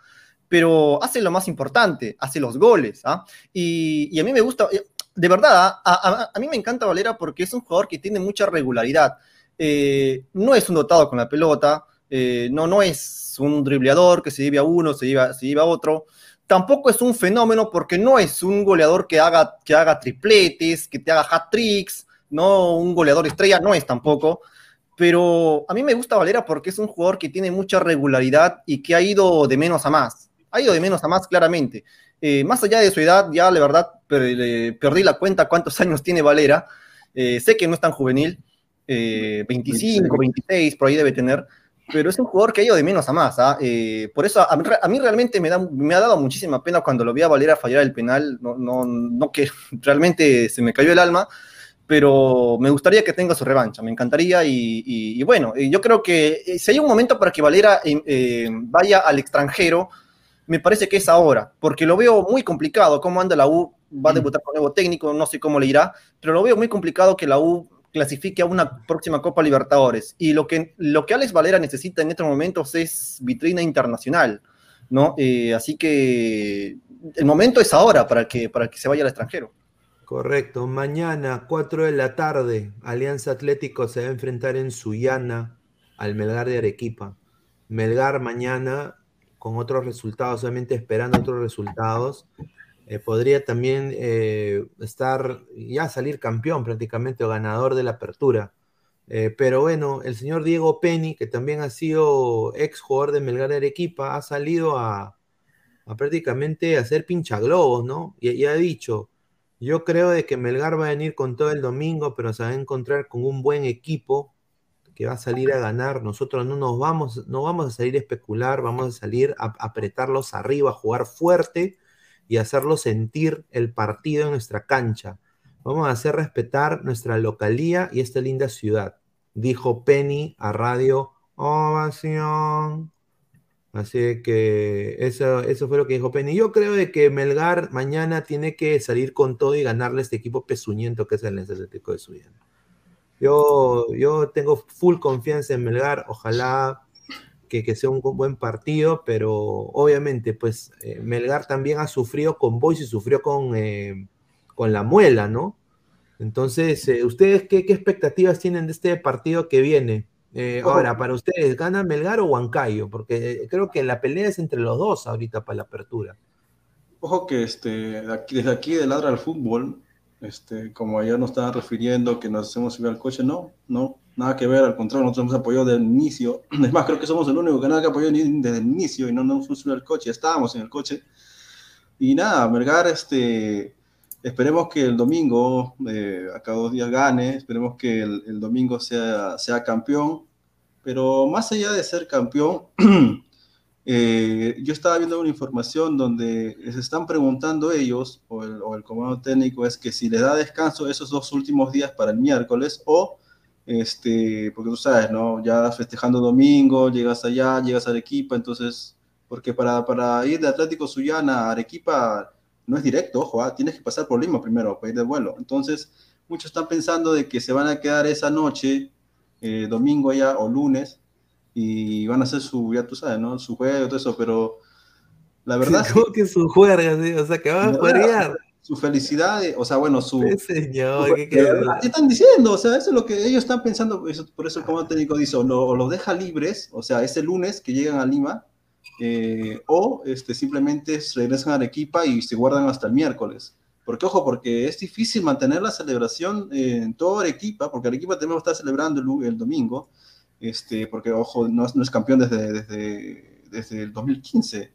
pero hace lo más importante, hace los goles. ¿ah? Y, a mí me gusta, eh, de verdad, ¿ah? a, mí me encanta Valera porque es un jugador que tiene mucha regularidad. Eh, no es un dotado con la pelota, eh, no, no es un dribleador que se lleve a uno, se lleva, se lleva a otro tampoco es un fenómeno porque no es un goleador que haga, que haga tripletes, que te haga hat-tricks, no un goleador estrella, no es tampoco. Pero a mí me gusta Valera porque es un jugador que tiene mucha regularidad y que ha ido de menos a más. Ha ido de menos a más, claramente. Eh, más allá de su edad, ya la verdad perdí la cuenta cuántos años tiene Valera. Eh, sé que no es tan juvenil, 25, eh, 26, por ahí debe tener pero es un jugador que ha ido de menos a más. ¿ah? Eh, por eso a mí, realmente me, da, me ha dado muchísima pena cuando lo vi a Valera fallar el penal. No, no, no que realmente se me cayó el alma, pero me gustaría que tenga su revancha. Me encantaría. Y, bueno, yo creo que eh, si hay un momento para que Valera eh, vaya al extranjero, me parece que es ahora, porque lo veo muy complicado. ¿Cómo anda la U? Va a mm. debutar con nuevo técnico, no sé cómo le irá, pero lo veo muy complicado que la U clasifique a una próxima Copa Libertadores. Y lo que, lo que Alex Valera necesita en estos momentos es vitrina internacional, ¿no? Eh, así que el momento es ahora para que, para que se vaya al extranjero. Correcto. Mañana, 4 de la tarde, Alianza Atlético se va a enfrentar en Sullana al Melgar de Arequipa. Melgar mañana con otros resultados, obviamente esperando otros resultados. Eh, podría también eh, estar, ya salir campeón prácticamente o ganador de la apertura. Eh, pero bueno, el señor Diego Penny, que también ha sido ex jugador de Melgar de Arequipa, ha salido a, prácticamente hacer pinchaglobos, ¿no? Y, ha dicho, yo creo de que Melgar va a venir con todo el domingo, pero se va a encontrar con un buen equipo que va a salir a ganar. Nosotros no nos vamos, no vamos a salir a especular, vamos a salir a apretarlos arriba, a jugar fuerte y hacerlo sentir el partido en nuestra cancha. Vamos a hacer respetar nuestra localía y esta linda ciudad, dijo Penny a Radio Ovación. Así que eso, eso fue lo que dijo Penny. Yo creo de que Melgar mañana tiene que salir con todo y ganarle a este equipo pezuñento que es el Atlético de Suya. Yo, yo tengo full confianza en Melgar. Ojalá que, sea un buen partido, pero obviamente, pues eh, Melgar también ha sufrido con Boys y sufrió con, eh, con la muela, ¿no? Entonces, eh, ¿ustedes qué, expectativas tienen de este partido que viene? ahora, para ustedes, ¿gana Melgar o Huancayo? Porque creo que la pelea es entre los dos ahorita para la apertura. Ojo que este, desde aquí de Ladra al Fútbol, este, como ayer nos estaban refiriendo que nos hacemos subir al coche, no, no, nada que ver, al contrario, nosotros hemos apoyado desde el inicio. Es más, creo que somos el único nada que apoyó desde el inicio y no nos subido al coche, estábamos en el coche. Y nada, Melgar, este, esperemos que el domingo, eh, a cada dos días gane, esperemos que el, el, domingo sea, sea campeón, pero más allá de ser campeón, Eh, yo estaba viendo una información donde se están preguntando ellos, o el, o el, comando técnico, es que si le da descanso esos dos últimos días para el miércoles, o, este, porque tú sabes, ¿no? Ya festejando domingo, llegas allá, llegas a Arequipa, entonces, porque para, para ir de Atlético Suyana a Arequipa no es directo, ojo, ¿ah? tienes que pasar por Lima primero para ir de vuelo. Entonces, muchos están pensando de que se van a quedar esa noche, eh, domingo allá o lunes, y van a hacer su, ya tú sabes, ¿no? Su juego, todo eso, pero la verdad... ¿Cómo que, su juego, o sea, que van a jugar. Su felicidad, o sea, bueno, su... señor, ¿qué, ¿qué, están diciendo? O sea, eso es lo que ellos están pensando, por eso el comando técnico dice, o, los deja libres, o sea, ese lunes que llegan a Lima, eh, o este, simplemente regresan a Arequipa y se guardan hasta el miércoles. Porque, ojo, porque es difícil mantener la celebración en toda Arequipa, porque Arequipa también estar celebrando el, el domingo, este, porque ojo, no, no es campeón desde, desde, desde, el 2015,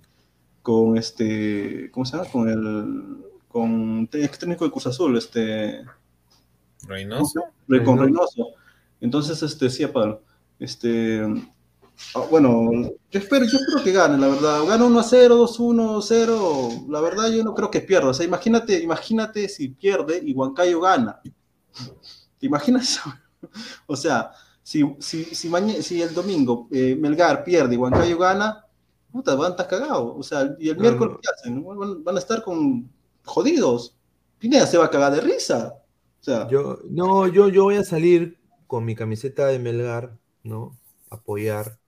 con este, ¿cómo se llama? Con el, con técnico de Cruz Azul, este... Reynoso. Con Reynoso. Entonces, este, sí, Pablo, este, ah, bueno, yo espero, yo espero que gane, la verdad. Gana 1 a 0, 2 1, 0. La verdad, yo no creo que pierda. O sea, imagínate, imagínate si pierde y Huancayo gana. ¿Te imaginas? o sea, si, si, si, si el domingo eh, Melgar pierde y Huancayo gana, puta, van a estar cagados. O sea, y el miércoles, ¿qué hacen? Van, a estar con jodidos. Pineda se va a cagar de risa. O sea, yo, no, yo, yo voy a salir con mi camiseta de Melgar, ¿no? Apoyar.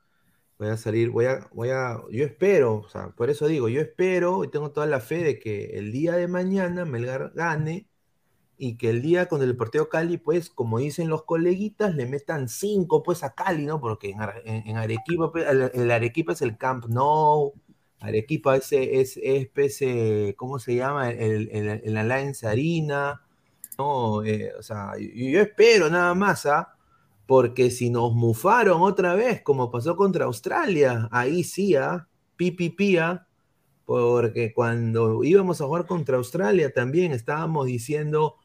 Voy a salir, voy a, voy a, yo espero, o sea, por eso digo, yo espero y tengo toda la fe de que el día de mañana Melgar gane y que el día con el partido Cali, pues, como dicen los coleguitas, le metan cinco, pues, a Cali, ¿no? Porque en, Arequipa, pues, el, Arequipa es el Camp No, Arequipa es, es, es, ¿cómo se llama? El, el, Alliance Arena, ¿no? Eh, o sea, yo, espero nada más, ¿ah? Porque si nos mufaron otra vez, como pasó contra Australia, ahí sí, ¿ah? Pipipía, porque cuando íbamos a jugar contra Australia también estábamos diciendo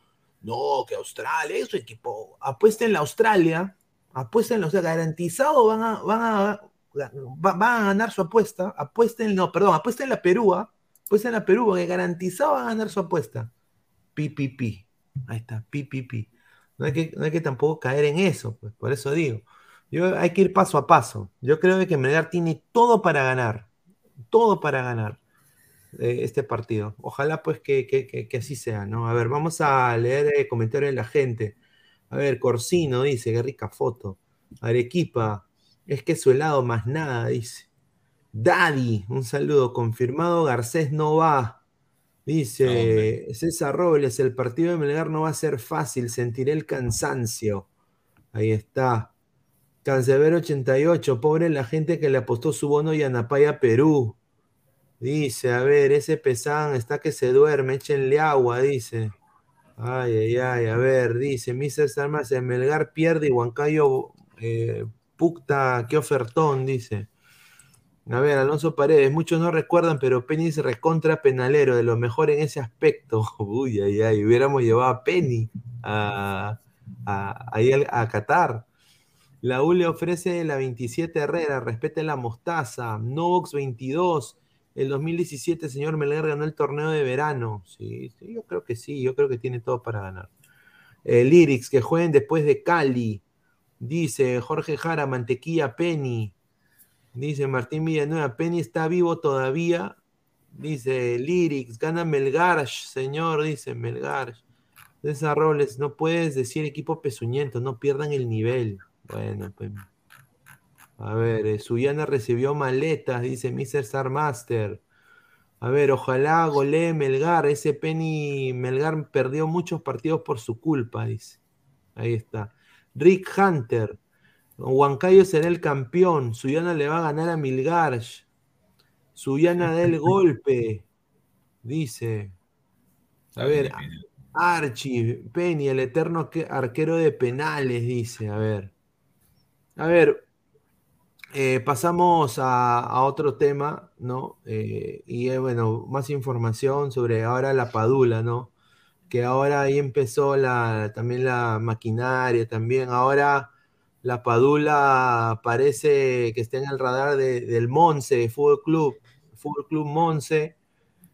no, que Australia es su equipo. Apuesten la Australia, apuesten la Australia, garantizado van a, van a, van a ganar su apuesta. Apuesten, no, perdón, apuesten la Perú, ¿ah? apuesten la Perú, que garantizado a ganar su apuesta. PPP. Ahí está, PPP. No hay que, no hay que tampoco caer en eso, pues, por eso digo. Yo, hay que ir paso a paso. Yo creo que Melgar tiene todo para ganar. Todo para ganar. Eh, este partido. Ojalá pues que, que, así sea, ¿no? A ver, vamos a leer el comentario de la gente. A ver, Corsino dice, qué rica foto. Arequipa, es que su helado más nada, dice. Daddy, un saludo, confirmado, Garcés no va. Dice César Robles, el partido de Melgar no va a ser fácil, sentiré el cansancio. Ahí está. Cancerbero 88, pobre la gente que le apostó su bono y Anapaya Perú. Dice, a ver, ese pesán está que se duerme, échenle agua, dice. Ay, ay, ay, a ver, dice, Mr. Sarmas, el Melgar pierde y Huancayo eh, pucta, qué ofertón, dice. A ver, Alonso Paredes, muchos no recuerdan, pero Penny es recontra penalero, de lo mejor en ese aspecto. Uy, ay, ay, hubiéramos llevado a Penny a, a, a Qatar. La U le ofrece la 27 Herrera, respete la mostaza. Novox 22. el 2017 señor Melgar ganó el torneo de verano. Sí, sí, yo creo que sí, yo creo que tiene todo para ganar. El Lyrics, que jueguen después de Cali. Dice Jorge Jara, Mantequilla Penny. Dice Martín Villanueva, Penny está vivo todavía. Dice Lyrics, gana Melgar, señor, dice Melgar. César Robles, no puedes decir equipo pezuñento, no pierdan el nivel. Bueno, pues. A ver, eh, Suyana recibió maletas, dice Mr. Star Master. A ver, ojalá golee Melgar. Ese Penny Melgar perdió muchos partidos por su culpa, dice. Ahí está. Rick Hunter. Huancayo será el campeón. Suyana le va a ganar a Milgar. Suyana del golpe. Dice. A ver, Archie, Penny, el eterno arquero de penales, dice. A ver. A ver, eh, pasamos a, otro tema, ¿no? Eh, y bueno, más información sobre ahora la Padula, ¿no? Que ahora ahí empezó la, también la maquinaria, también ahora la Padula parece que está en el radar del Monse, Fútbol Club, Fútbol Club Monse.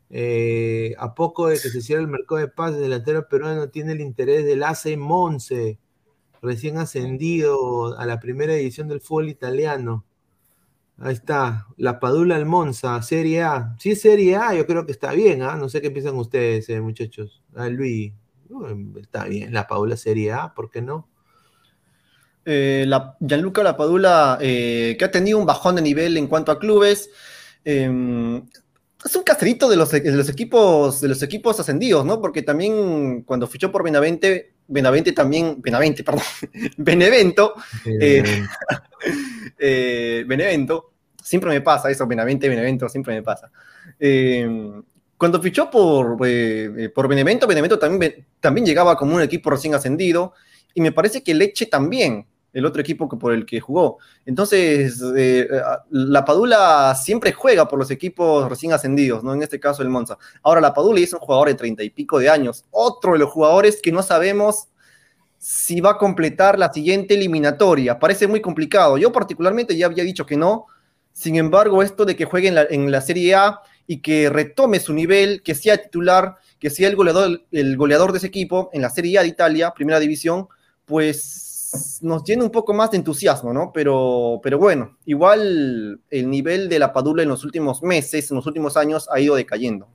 Eh, a poco de que se cierre el mercado de pases, el delantero peruano tiene el interés del AC Monse, recién ascendido a la primera edición del fútbol italiano. Ahí está, la Padula al Monza, Serie A. Es Serie A, yo creo que está bien, ¿ah? No sé qué piensan ustedes, eh, muchachos. Ah, Luis, está bien, la Padula Serie A, ¿por qué no? Eh, la, Gianluca Lapadula, eh, que ha tenido un bajón de nivel en cuanto a clubes. Em, es un castrito de los, de los, equipos, de los equipos ascendidos, ¿no? Porque también cuando fichó por Benavente, Benavente también, Benavente, perdón, Benevento, eh, Benevento, siempre me pasa eso, Benavente, Benevento, siempre me pasa. Eh, cuando fichó por, eh, por Benevento, Benevento también, también llegaba como un equipo recién ascendido, y me parece que Leche también, el otro equipo que por el que jugó. Entonces, eh, la Padula siempre juega por los equipos recién ascendidos, ¿no? En este caso el Monza. Ahora, la Padula es un jugador de treinta y pico de años, otro de los jugadores que no sabemos si va a completar la siguiente eliminatoria. Parece muy complicado. Yo particularmente ya había dicho que no. Sin embargo, esto de que juegue en la, en la Serie A y que retome su nivel, que sea titular, que sea el goleador, el goleador de ese equipo en la Serie A de Italia, primera división, pues nos llena un poco más de entusiasmo, ¿no? Pero, pero bueno, igual el nivel de la Padula en los últimos meses, en los últimos años, ha ido decayendo.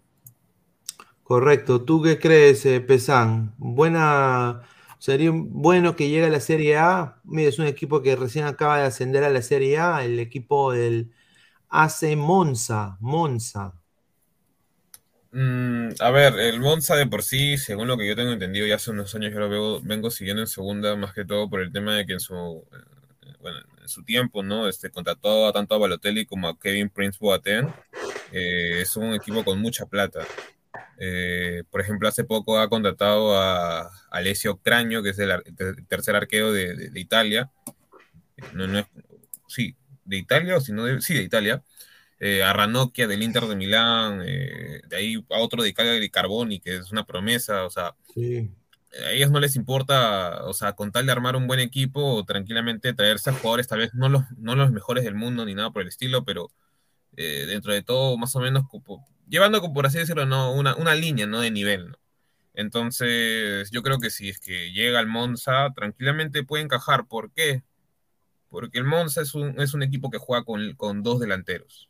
Correcto. ¿Tú qué crees, eh, Pesán? Buena. Sería bueno que llegue a la Serie A. Mira, es un equipo que recién acaba de ascender a la Serie A, el equipo del AC Monza. Monza. Mm, a ver, el Monza de por sí, según lo que yo tengo entendido, ya hace unos años yo lo vengo siguiendo en segunda, más que todo por el tema de que en su, eh, bueno, en su tiempo, ¿no? Este, contrató tanto a Balotelli como a Kevin Prince Boateng. Eh, es un equipo con mucha plata. Eh, por ejemplo, hace poco ha contratado a Alessio Craño, que es el, tercer arquero de, Italia. No, no es, sí, de Italia, o si no, de, sí, de Italia eh, a Ranocchia del Inter de Milán, eh, de ahí a otro de Cagliari Carboni, que es una promesa, o sea, a ellos no les importa, o sea, con tal de armar un buen equipo, tranquilamente traerse a jugadores, tal vez no los, no los mejores del mundo ni nada por el estilo, pero eh, dentro de todo, más o menos, llevando, por así decirlo, ¿no? una, una línea ¿no? de nivel. ¿no? Entonces, yo creo que si es que llega al Monza, tranquilamente puede encajar. ¿Por qué? Porque el Monza es un, es un equipo que juega con, con dos delanteros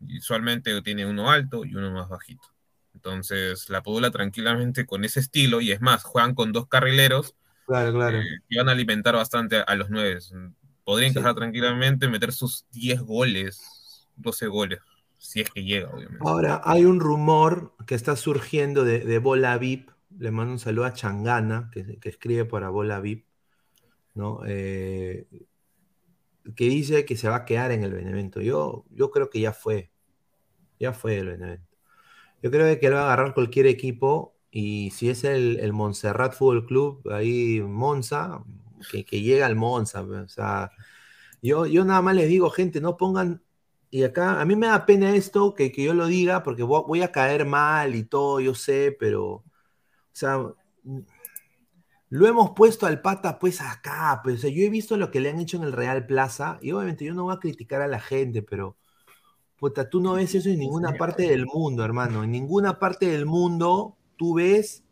usualmente tiene uno alto y uno más bajito. Entonces, la Padula tranquilamente con ese estilo, y es más, juegan con dos carrileros claro, claro. Eh, que van a alimentar bastante a, los nueve. Podrían encajar tranquilamente, meter sus 10 goles, 12 goles, si es que llega, obviamente. Ahora, hay un rumor que está surgiendo de, Bola VIP. Le mando un saludo a Changana, que, escribe para Bola VIP, ¿no? Eh, que dice que se va a quedar en el Benevento. Yo, yo creo que ya fue. Ya fue el Benevento. Yo creo que él va a agarrar cualquier equipo y si es el, el Montserrat Fútbol Club, ahí Monza, que, llega al Monza. O sea, yo, yo nada más les digo, gente, no pongan. Y acá, a mí me da pena esto, que, que yo lo diga, porque voy, voy a caer mal y todo, yo sé, pero. O sea, lo hemos puesto al pata pues acá, pues, yo he visto lo que le han hecho en el Real Plaza y obviamente yo no voy a criticar a la gente, pero puta, tú no ves eso en ninguna parte del mundo, hermano. En ninguna parte del mundo tú ves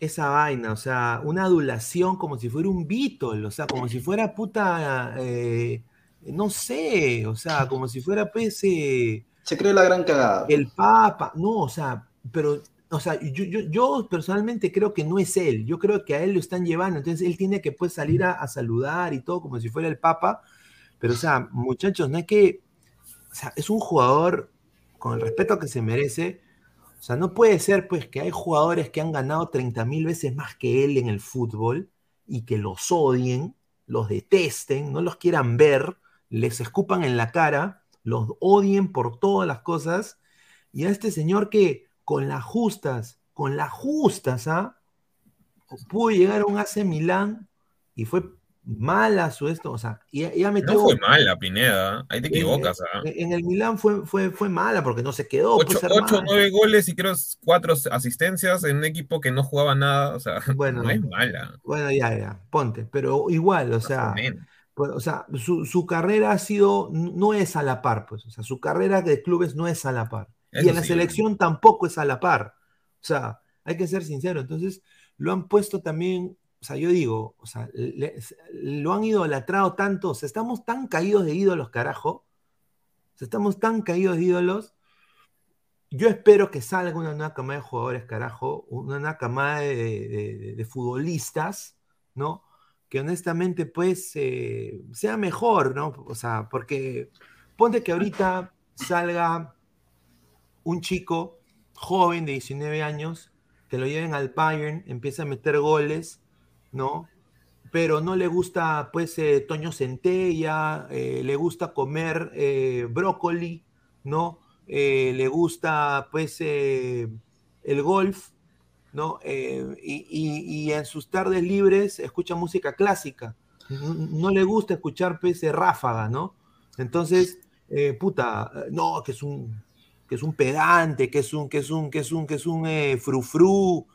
esa vaina, o sea, una adulación como si fuera un Beatle, o sea, como si fuera puta, eh, no sé, o sea, como si fuera pues... Se cree la gran cagada. El Papa, no, o sea, pero o sea, yo, yo, personalmente creo que no es él, yo creo que a él lo están llevando, entonces él tiene que pues salir a, saludar y todo como si fuera el Papa, pero o sea, muchachos, no es que, o sea, es un jugador con el respeto que se merece, o sea, no puede ser pues que hay jugadores que han ganado 30 mil veces más que él en el fútbol y que los odien, los detesten, no los quieran ver, les escupan en la cara, los odien por todas las cosas, y a este señor que con las justas, con las justas, ¿ah? Pudo llegar a un AC Milán y fue mala su esto, o sea, ya, metió... No fue mala, Pineda, ahí te equivocas. ¿ah? En, el Milán fue, fue, fue mala porque no se quedó. Ocho, ocho nueve goles y creo cuatro asistencias en un equipo que no jugaba nada, o sea, bueno, no es mala. Bueno, ya, ya, ponte, pero igual, o sea... Pues, o sea, su, su, carrera ha sido, no es a la par, pues, o sea, su carrera de clubes no es a la par y en la selección tampoco es a la par. O sea, hay que ser sincero. Entonces, lo han puesto también, o sea, yo digo, o sea, lo han idolatrado tanto, o sea, estamos tan caídos de ídolos, carajo. O sea, estamos tan caídos de ídolos. Yo espero que salga una nueva camada de jugadores, carajo, una nueva camada de, futbolistas, ¿no? Que honestamente, pues, eh, sea mejor, ¿no? O sea, porque ponte que ahorita salga un chico joven de 19 años, que lo lleven al Bayern, empieza a meter goles, ¿no? Pero no le gusta, pues, eh, Toño Centella, eh, le gusta comer eh, brócoli, ¿no? le gusta, pues, el golf, ¿no? Y, en sus tardes libres escucha música clásica. No, le gusta escuchar, pues, ráfaga, ¿no? Entonces, puta, no, que es un que es un pedante, que es un, que es un, que es un, que es un frufru,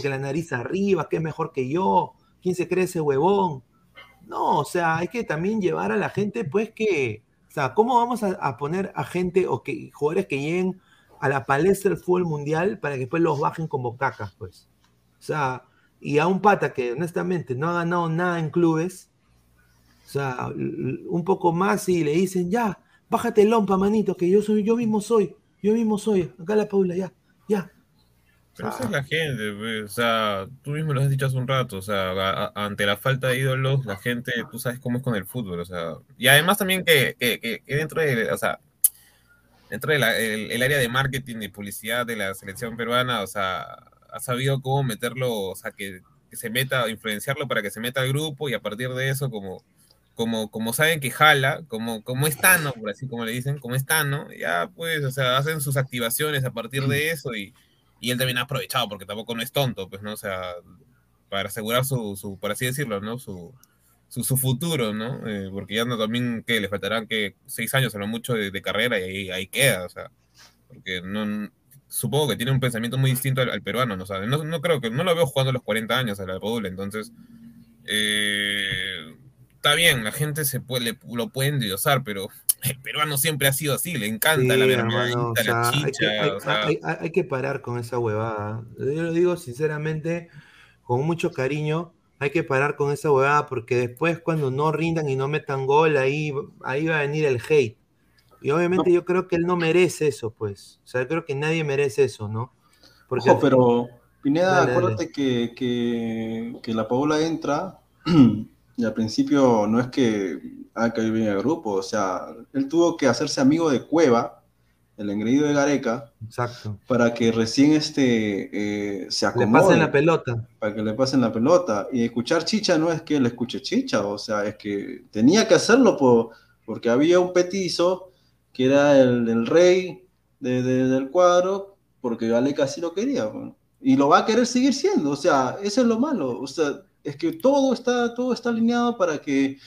que la nariz arriba, que es mejor que yo, ¿quién se cree ese huevón? No, o sea, hay que también llevar a la gente, pues que, o sea, ¿cómo vamos a, poner a gente o que jugadores que lleguen a la palestra del fútbol mundial para que después los bajen como cacas, pues? O sea, y a un pata que honestamente no ha ganado nada en clubes, o sea, un poco más y le dicen, ya, bájate el lompa, manito, que yo soy, yo mismo soy. Yo mismo soy, acá la Paula, ya, ya. Pero esa es la gente, o sea, tú mismo lo has dicho hace un rato, o sea, ante la falta de ídolos, la gente, tú sabes cómo es con el fútbol, o sea, y además también que, que, que, dentro de, o sea, dentro del el, área de marketing y publicidad de la selección peruana, o sea, ha sabido cómo meterlo, o sea, que, que se meta, influenciarlo para que se meta al grupo y a partir de eso, como como, como saben que jala, como, como es Tano, por así como le dicen, como es Tano, ya pues, o sea, hacen sus activaciones a partir de eso y, y él también ha aprovechado, porque tampoco no es tonto, pues, ¿no? O sea, para asegurar su, su por así decirlo, ¿no? Su, su, futuro, ¿no? Eh, porque ya no también que le faltarán que seis años a mucho de, carrera y ahí, queda, o sea, porque no, supongo que tiene un pensamiento muy distinto al, peruano, ¿no? O sea, no, no, creo que, no lo veo jugando a los 40 años a la Rodul, entonces, eh, está bien, la gente se puede, lo puede endiosar, pero el peruano siempre ha sido así, le encanta la mermadita, la chicha. Hay que, parar con esa huevada. Yo lo digo sinceramente, con mucho cariño, hay que parar con esa huevada porque después cuando no rindan y no metan gol, ahí, ahí va a venir el hate. Y obviamente yo creo que él no merece eso, pues. O sea, creo que nadie merece eso, ¿no? Porque Ojo, pero Pineda, acuérdate Que, que, que la Paula entra Y al principio no es que haya caído bien el grupo, o sea, él tuvo que hacerse amigo de Cueva, el engreído de Gareca, Exacto. para que recién este, eh, se acomode. Le pasen la pelota. Para que le pasen la pelota. Y escuchar chicha no es que él escuche chicha, o sea, es que tenía que hacerlo por, porque había un petizo que era el, rey del cuadro, porque Gareca sí lo quería. y lo va a querer seguir siendo, o sea, eso es lo malo. O sea, es que todo está, todo está alineado para que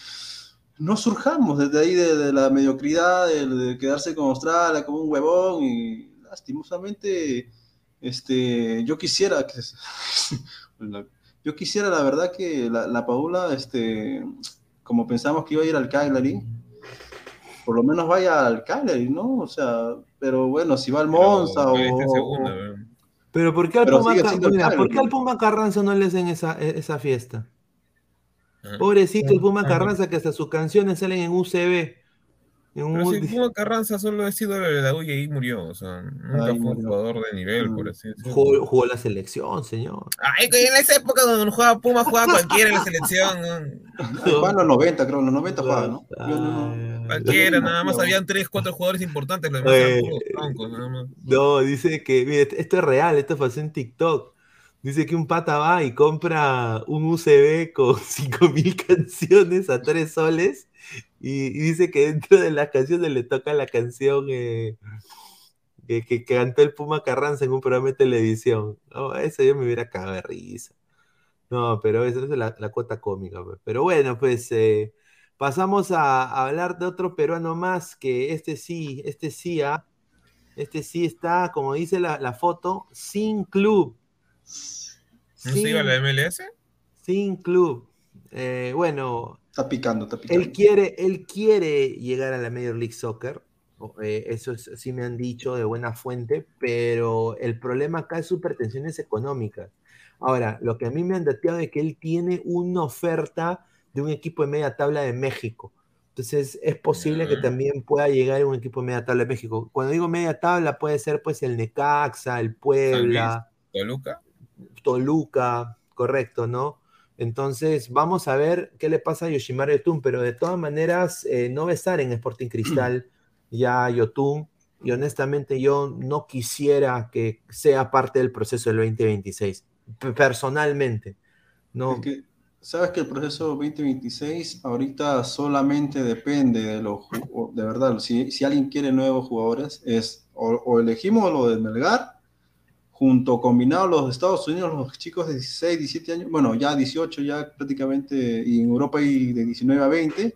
no surjamos desde ahí de, la mediocridad, de, quedarse con Australia como un huevón y lastimosamente este, yo quisiera que yo quisiera la verdad que la, Paula este, como pensamos que iba a ir al Cagliari por lo menos vaya al Cagliari, ¿no? O sea, pero bueno, si va al Monza o... pero ¿por qué al Puma, ¿por qué al Puma Carranza no le hacen esa, e, esa fiesta? Ah. Pobrecito el Puma Carranza que hasta sus canciones salen en UCB. Pero si Puma Carranza solo ha sido de la U y ahí murió. O sea, nunca fue un jugador de nivel, por así decirlo. Jugó, jugó, la selección, señor. Ay, en esa época cuando jugaba Puma, jugaba cualquiera en la selección. Jugaba en los 90, creo, en los 90 jugaba, ¿no? Cualquiera, nada más habían 3, 4 jugadores importantes, los demás eran troncos, nada más. No, dice que, mire, esto es real, esto pasó en TikTok. Dice que un pata va y compra un UCB con 5000 canciones a 3 soles y, dice que dentro de las canciones le toca la canción eh, que, cantó el Puma Carranza en un programa de televisión. eso yo me hubiera cagado de risa. No, pero esa es la, cuota cómica. Pues. Pero bueno, pues eh, pasamos a, hablar de otro peruano más, que este sí, este sí, ¿ah? este sí está, como dice la, foto, sin club. ¿No se iba a la MLS? Sin club. Eh, bueno, Está picando, está picando. Él quiere, él quiere llegar a la Major League Soccer. Eh, eso sí me han dicho de buena fuente, pero el problema acá es sus pretensiones económicas. Ahora, lo que a mí me han dateado es que él tiene una oferta de un equipo de media tabla de México. Entonces, es posible que mm. también pueda llegar a un equipo de media tabla de México. Cuando digo media tabla, puede ser pues el Necaxa, el Puebla. Toluca. Toluca, correcto, ¿no? Entonces, vamos a ver qué le pasa a Yoshimaru Yotun, pero de todas maneras, eh, no va a estar en Sporting Cristal ya Yotun, y honestamente yo no quisiera que sea parte del proceso del 2026, personalmente. No. Sabes que el proceso 2026 ahorita solamente depende de los, de verdad, si, si alguien quiere nuevos jugadores, es o elegimos lo de Melgar junto combinados los Estados Unidos, los chicos de 16, 17 años, bueno, ya 18 ya prácticamente, y en Europa y de 19 a 20,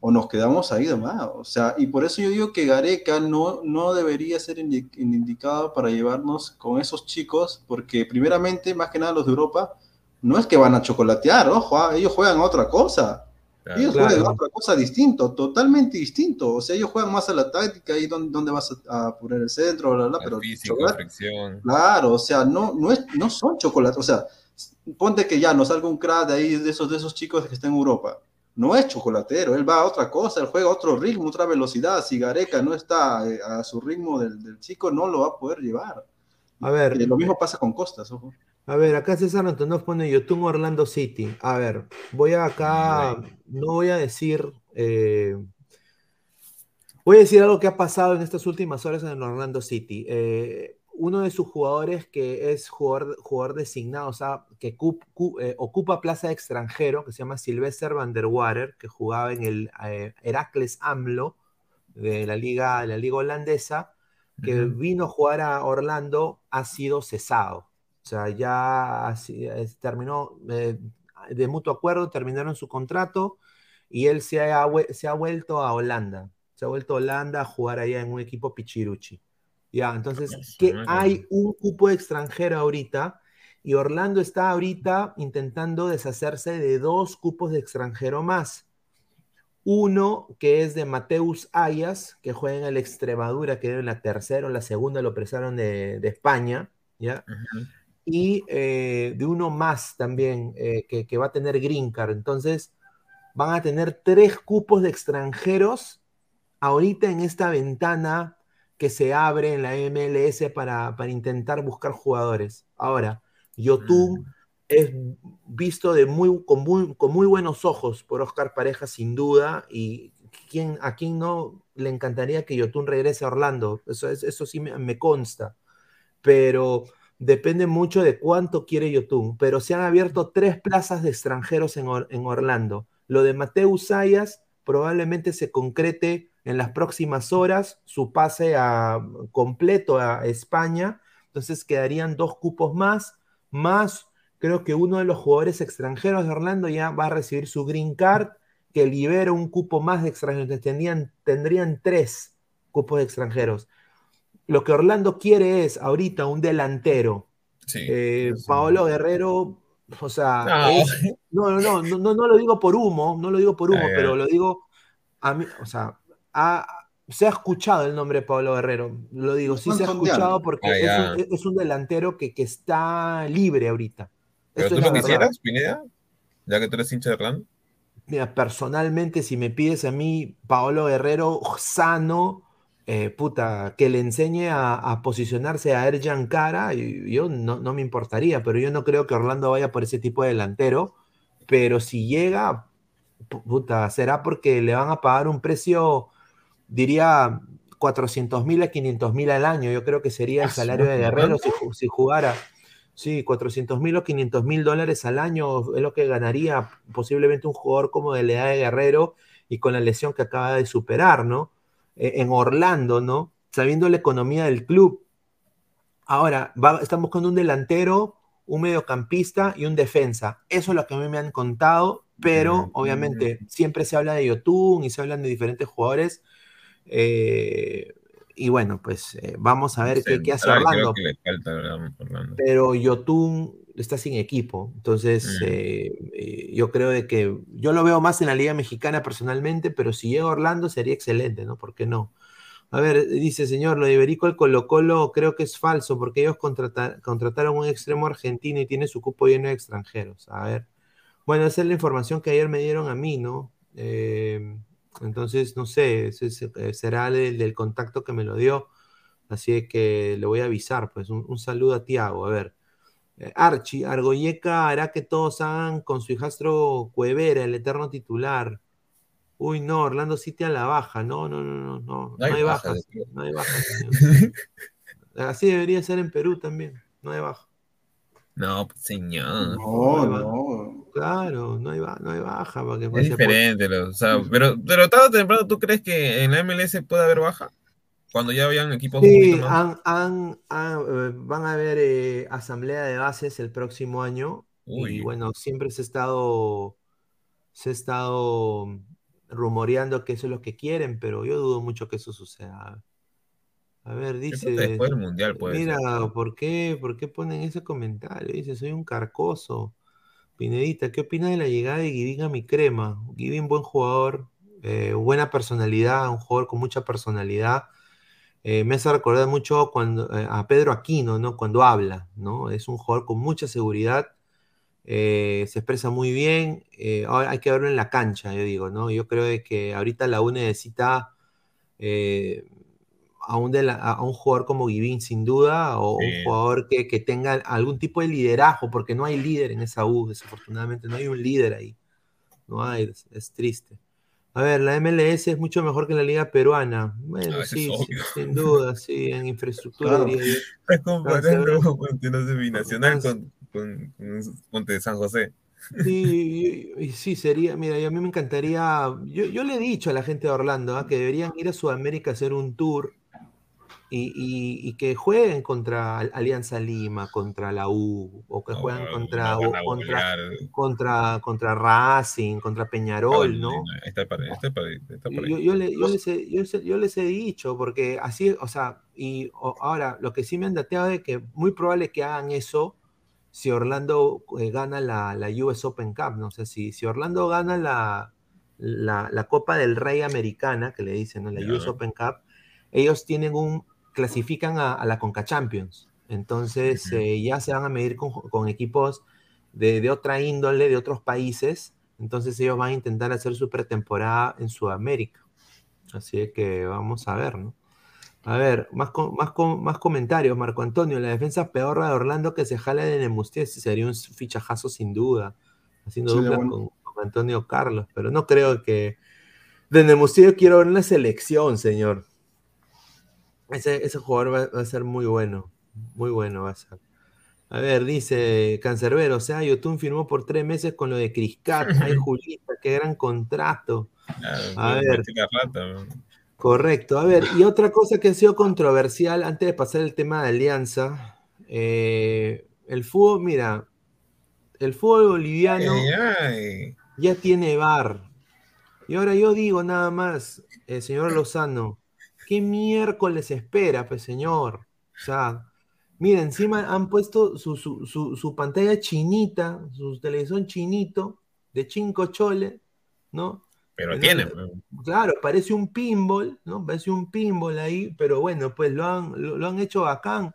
o nos quedamos ahí nomás. O sea, y por eso yo digo que Gareca no, no debería ser indicado para llevarnos con esos chicos, porque primeramente, más que nada los de Europa, no es que van a chocolatear, ojo, ah, ellos juegan otra cosa. Ellos juegan otra cosa distinto, totalmente distinto. O sea, ellos juegan más a la táctica y dónde, vas a, poner el centro, bla, bla, pero Claro, o sea, no, no, es, no son chocolates. O sea, ponte que ya nos salga un crack de ahí, de esos, de esos chicos que están en Europa. No es chocolatero, él va a otra cosa, él juega a otro ritmo, otra velocidad. Si Gareca no está eh, a su ritmo del, chico, no lo va a poder llevar. A ver. lo mismo pasa con Costas, ojo. A ver, acá César Antonov pone YouTube Orlando City. A ver, voy acá, no voy a decir, eh, voy a decir algo que ha pasado en estas últimas horas en Orlando City. Eh, uno de sus jugadores que es jugador, jugador designado, o sea, que eh, ocupa plaza de extranjero, que se llama Sylvester van der Water, que jugaba en el Heracles AMLO de la liga, de la liga holandesa, que vino a jugar a Orlando, ha sido cesado. O sea, ya terminó eh, de mutuo acuerdo, terminaron su contrato y él se ha, se ha vuelto a Holanda. Se ha vuelto a Holanda a jugar allá en un equipo Pichiruchi. Ya, entonces, que hay un cupo extranjero ahorita y Orlando está ahorita intentando deshacerse de dos cupos de extranjero más. Uno que es de Mateus Ayas, que juega en el Extremadura, que en la tercera o la segunda lo presaron de, España, ¿ya? Y eh, de uno más también eh, que, va a tener Green Card. Entonces, van a tener tres cupos de extranjeros ahorita en esta ventana que se abre en la MLS para, intentar buscar jugadores. Ahora, Yotun mm. es visto de muy, con, muy, buenos ojos por Oscar Pareja, sin duda, y ¿quién, a quién no le encantaría que Yotun regrese a Orlando. Eso, eso sí me consta. Pero depende mucho de cuánto quiere Yotun, pero se han abierto tres plazas de extranjeros en, Orlando. Lo de Mateo Sayas probablemente se concrete en las próximas horas, su pase a, completo a España, entonces quedarían dos cupos más, más creo que uno de los jugadores extranjeros de Orlando ya va a recibir su green card, que libera un cupo más de extranjeros, tendrían, tendrían tres cupos de extranjeros. Lo que Orlando quiere es ahorita un delantero. Eh, Paolo Guerrero, o sea, no. no, no, no, no, lo digo por humo, no lo digo por humo, pero lo digo a mí, o sea, se ha escuchado el nombre de Pablo Guerrero, lo digo, sí se ha escuchado porque ah, es, un, delantero que, está libre ahorita. ¿Pero tú lo quisieras, Pineda? Ya que tú eres hincha de Hernán. Mira, personalmente, si me pides a mí, Paolo Guerrero sano, eh, puta, que le enseñe a, posicionarse a Erjan Cara, yo no, no, me importaría, pero yo no creo que Orlando vaya por ese tipo de delantero. Pero si llega, puta, será porque le van a pagar un precio, diría, 400 mil a 500 mil al año. Yo creo que sería el ah, salario de Guerrero si, si jugara. Sí, 400 mil o 500 mil dólares al año es lo que ganaría posiblemente un jugador como de la edad de Guerrero y con la lesión que acaba de superar, ¿no? E, en Orlando, ¿no? Sabiendo la economía del club. Ahora, estamos con un delantero, un mediocampista y un defensa. Eso es lo que a mí me han contado, pero obviamente siempre se habla de Yotun y se hablan de diferentes jugadores. Eh, y bueno, pues eh, vamos a ver qué, hace Orlando. Pero Yotun está sin equipo. Entonces, mm. eh, yo creo de que yo lo veo más en la Liga Mexicana personalmente, pero si llega Orlando sería excelente, ¿no? ¿Por qué no? A ver, dice señor, lo de Iberico el Colo Colo creo que es falso porque ellos contrataron un extremo argentino y tiene su cupo lleno de extranjeros. A ver. Bueno, esa es la información que ayer me dieron a mí, ¿no? Eh, entonces, no sé, eh, será el del contacto que me lo dio. Así que le voy a avisar, pues un, saludo a Tiago. A ver, eh, Archie, Argoyeca hará que todos hagan con su hijastro Cuevera, el eterno titular. Uy, no, Orlando City a la baja. No, no, no, no, no. No hay, baja, no hay baja. Así debería ser en Perú también. No hay baja. No, pues, señor. No, no. Claro, no hay, no hay baja. Para que es diferente, o sea, pero, pero tarde o temprano, ¿tú crees que en la MLS puede haber baja? Cuando ya habían equipos sí, han, han, eh, van a haber eh, asamblea de bases el próximo año. Y bueno, siempre se ha estado se ha estado rumoreando que eso es lo que quieren, pero yo dudo mucho que eso suceda. A ver, dice. Después del mundial, puede Mira, ¿por qué, ¿por qué ponen ese comentario? Dice, soy un carcoso. Pinedita, ¿qué opina de la llegada de Givin a mi crema? Givin, buen jugador, eh, buena personalidad, un jugador con mucha personalidad. Eh, me hace recordar mucho cuando, eh, a Pedro Aquino, ¿no? Cuando habla, ¿no? Es un jugador con mucha seguridad eh, se expresa muy bien. Ahora hay que verlo en la cancha, yo digo, ¿no? Yo creo que ahorita la U necesita a, un a, un jugador como Givín, sin duda, o un jugador que, tenga algún tipo de liderazgo, porque no hay líder en esa U, desafortunadamente, no hay un líder ahí. No hay, es, triste. A ver, la MLS es mucho mejor que la liga peruana. Bueno, ah, sí, sin duda, sí, en infraestructura. Estás comparando binacional con con, Monte de San José. Sí, sí, sería, mira, a mí me encantaría, yo, le he dicho a la gente de Orlando ¿ah? que deberían ir a Sudamérica a hacer un tour y, que jueguen contra Alianza Lima, contra la U, o que jueguen contra, contra, contra, contra, Racing, contra Peñarol, ¿no? Yo, les he, dicho, porque así, o sea, y ahora lo que sí me han dateado es que muy probable que hagan eso si Orlando eh, gana la, US Open Cup, no sé si, si Orlando gana la, la, Copa del Rey Americana, que le dicen, la US Open Cup, ellos tienen un, clasifican a, la Conca Champions. Entonces eh, ya se van a medir con, equipos de, otra índole, de otros países. Entonces ellos van a intentar hacer su pretemporada en Sudamérica. Así que vamos a ver, ¿no? A ver, más, más, más comentarios, Marco Antonio. La defensa peor de Orlando que se jala de Nemustia sería un fichajazo sin duda, haciendo dupla con, Antonio Carlos, pero no creo que de Nemustia quiero ver una selección, señor. Ese, ese jugador va, a ser muy bueno, muy bueno va a ser. A ver, dice Cancerbero, o sea, Yotun firmó por tres meses con lo de Criscat, ay Julita, qué gran contrato. a ver. Correcto. A ver, y otra cosa que ha sido controversial antes de pasar el tema de alianza, eh, el fútbol, mira, el fútbol boliviano ya tiene bar. Y ahora yo digo nada más, el señor Lozano, ¿qué miércoles espera, pues señor? O sea, mira, encima han puesto su, su pantalla chinita, su televisión chinito, de chinco chole, ¿no? Pero tiene. Claro, parece un pinball, ¿no? Parece un pinball ahí, pero bueno, pues lo han, lo, han hecho bacán.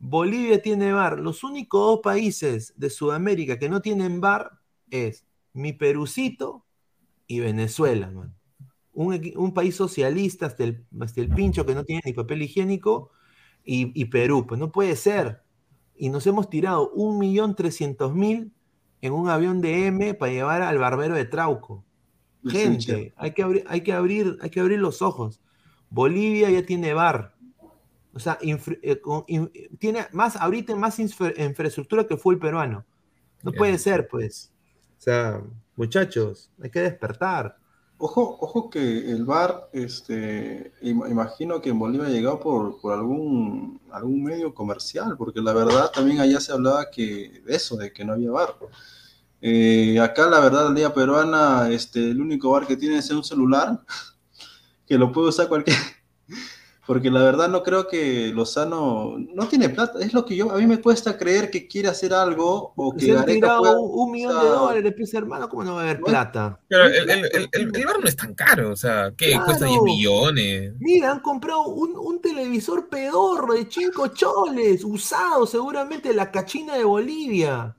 Bolivia tiene bar. Los únicos dos países de Sudamérica que no tienen bar es mi Perucito y Venezuela, man. Un, país socialista hasta el, el, pincho que no tiene ni papel higiénico y, y Perú. Pues no puede ser. Y nos hemos tirado un millón trescientos mil en un avión de M para llevar al barbero de Trauco. Gente, hay que, abrir, hay, que abrir, hay que abrir los ojos. Bolivia ya tiene bar. O sea, eh, tiene más, ahorita más infraestructura que fue el peruano. No puede ser, pues. O sea, muchachos, hay que despertar. Ojo, ojo que el bar, este, imagino que en Bolivia ha llegado por, por, algún, algún medio comercial, porque la verdad también allá se hablaba que de eso, de que no había bar. Eh, acá, la verdad, la Liga Peruana, este, el único bar que tiene es un celular, que lo puede usar cualquier. Porque la verdad no creo que Lozano no tiene plata. Es lo que yo, a mí me cuesta creer que quiere hacer algo o que Gareca pueda, un, millón de dólares, pieza hermano, ¿cómo no va a haber plata? Pero el, el, el, bar no es tan caro, o sea, ¿qué? Cuesta 10 millones. Mira, han comprado un, un televisor pedorro de 5 choles, usado seguramente la cachina de Bolivia.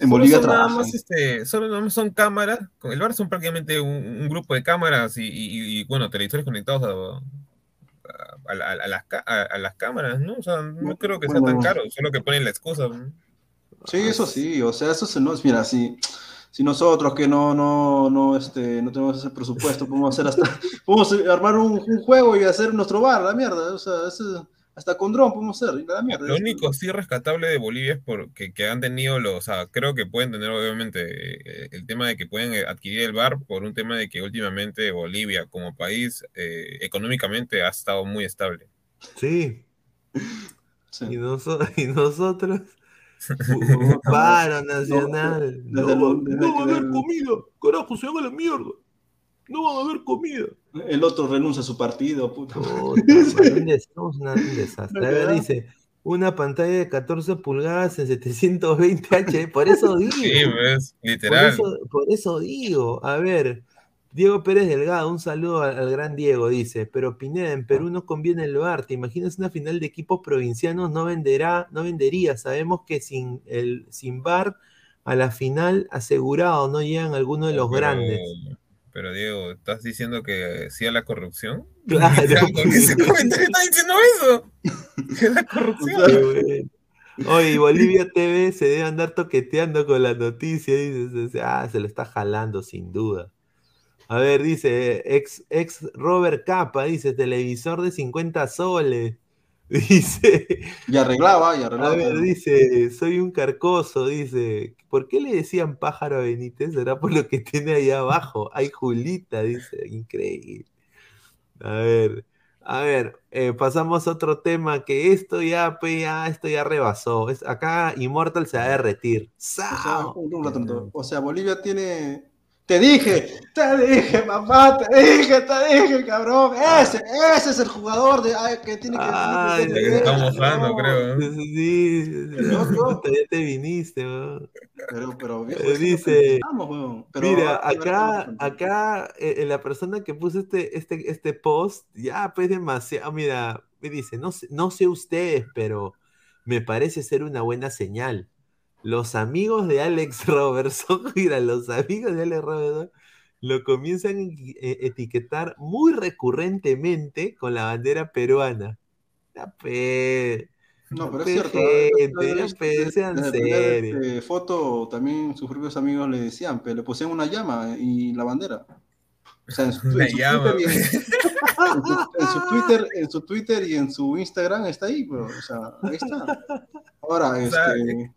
En Bolivia nada más, este, solo nada más son cámaras, el bar son prácticamente un, grupo de cámaras y, bueno, televisores conectados a, las, cámaras, ¿no? O sea, no creo que sea tan caro, solo que ponen la excusa. Sí, eso sí, o sea, eso se nos, mira, si, si nosotros que no, no, no, este, no tenemos ese presupuesto, podemos hacer hasta, podemos armar un, juego y hacer nuestro bar, la mierda, o sea, eso hasta con dron podemos hacer. Lo único sí rescatable de Bolivia es porque que han tenido los, o sea, creo que pueden tener obviamente eh, el tema de que pueden adquirir el bar por un tema de que últimamente Bolivia como país eh, económicamente ha estado muy estable. Sí. Y, nosotros... Paro nacional. No, va a haber comida. Carajo, se haga la mierda. No va a haber comida. El otro renuncia a su partido, puto. una, desastre. dice, una pantalla de 14 pulgadas en 720 H. Por eso digo. Sí, pues, literal. Por eso, digo. A ver, Diego Pérez Delgado, un saludo al, gran Diego, dice. Pero Pineda, en Perú no conviene el VAR. ¿Te imaginas una final de equipos provincianos? No venderá, no vendería. Sabemos que sin el sin VAR a la final asegurado no llegan algunos de los grandes. Pero Diego, ¿estás diciendo que sí a la corrupción? Claro. ¿Por qué ese comentario está diciendo eso? ¿Qué es la corrupción? Oye, Bolivia TV se debe andar toqueteando con la noticia. Dice, ah, se lo está jalando sin duda. A ver, dice, ex, ex Robert Capa, dice, televisor de 50 soles. Dice. Y arreglaba, y arreglaba. A ver, dice, soy un carcoso, dice. ¿Por qué le decían pájaro a Benítez? Será por lo que tiene ahí abajo. Hay Julita, dice. Increíble. A ver, a ver, eh, pasamos a otro tema que esto ya, ya esto ya rebasó. Es, acá Immortal se va a derretir. O sea, o sea, Bolivia tiene te dije, te dije, papá, te dije, te dije, cabrón. Ese, ese es el jugador de, que tiene que. Ay, que estamos hablando, creo. Sí, ya te viniste, weón. Pero, pero, viejo, dice, pero, mira, acá, acá, eh, la persona que puso este, este, este post, ya, pues demasiado, mira, me dice, no sé, no sé ustedes, pero me parece ser una buena señal los amigos de Alex Robertson, mira, los amigos de Alex Robertson lo comienzan a e, etiquetar muy recurrentemente con la bandera peruana. no, pero es cierto. Gente, sean serios. foto también sus propios amigos le decían, pero le pusieron una llama y la bandera. O sea, en su, Twitter, y en, su, Twitter, y en su Instagram está ahí, pero, o sea, ahí está. Ahora, este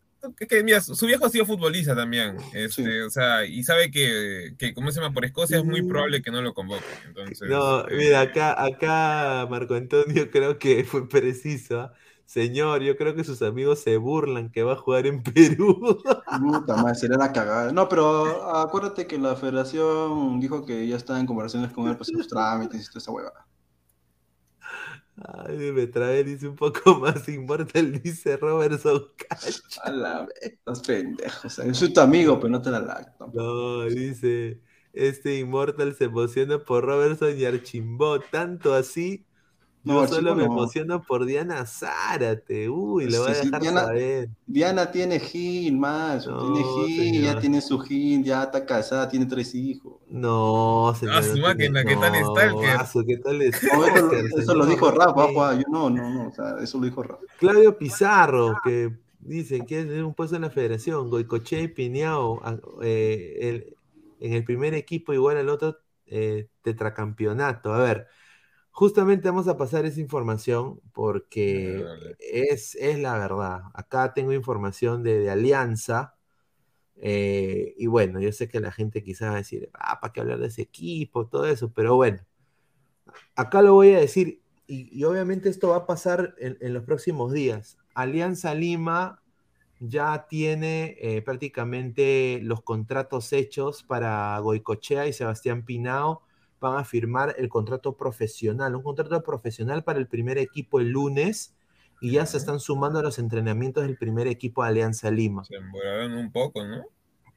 que, mira, su viejo ha sido futbolista también, este, o sea, y sabe que, que, como se llama, por Escocia es muy probable que no lo convoque. Entonces, no, eh, mira, acá, acá Marco Antonio creo que fue preciso. ¿ah? Señor, yo creo que sus amigos se burlan que va a jugar en Perú. Puta madre, sería la cagada. No, pero acuérdate que la federación dijo que ya está en conversaciones con él para hacer los trámites y toda esa huevada. Ay, me trae, dice un poco más inmortal, dice Robertson A la estás pendejo. O sea, soy tu amigo, pero no te la lacto. No, dice. este Immortal se emociona por Robertson y Archimbó, tanto así no, yo solo me emociono por Diana Zárate. Uy, lo voy a dejar Diana, saber. Diana tiene Gil, más. tiene Gil, ya tiene su Gil, ya está casada, tiene tres hijos. No, señor. Ah, su máquina, ¿qué tal está el que? ¿Qué tal está? eso, lo dijo Rafa, Juan. Yo no, no, no. O sea, eso lo dijo Rafa. Claudio Pizarro, que dicen que es un puesto en la federación. Goicoche y Piñao, eh, el, en el primer equipo igual al otro eh, tetracampeonato. A ver. Justamente vamos a pasar esa información porque es, es la verdad. Acá tengo información de, Alianza. Eh, y bueno, yo sé que la gente quizás va a decir, ah, ¿para qué hablar de ese equipo? Todo eso, pero bueno, acá lo voy a decir, y, obviamente esto va a pasar en, los próximos días. Alianza Lima ya tiene eh, prácticamente los contratos hechos para Goicochea y Sebastián Pinao van a firmar el contrato profesional, un contrato profesional para el primer equipo el lunes y ya se están sumando a los entrenamientos del primer equipo de Alianza Lima. Se demoraron un poco, ¿no?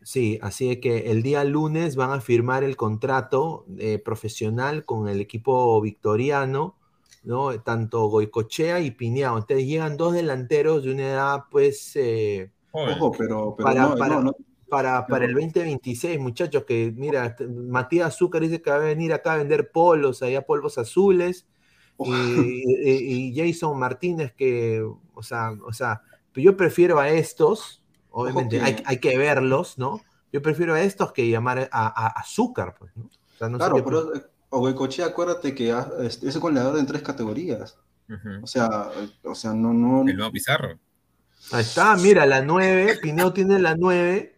Sí, así que el día lunes van a firmar el contrato eh, profesional con el equipo victoriano, ¿no? Tanto Goicochea y Piñao. Entonces llegan dos delanteros de una edad, pues... Eh, Ojo, pero, para, no, para, para el 2026, muchachos, que mira, Matías Azúcar dice que va a venir acá a vender polos, allá polvos azules, y, Jason Martínez que, o sea, o sea, yo prefiero a estos, obviamente hay, que verlos, ¿no? Yo prefiero a estos que llamar a, Azúcar, pues, ¿no? claro, pero Oguecoche, acuérdate que es goleador en tres categorías. O sea, o sea, no, no. El nuevo Pizarro. Ahí está, mira, la 9, Pineo tiene la 9,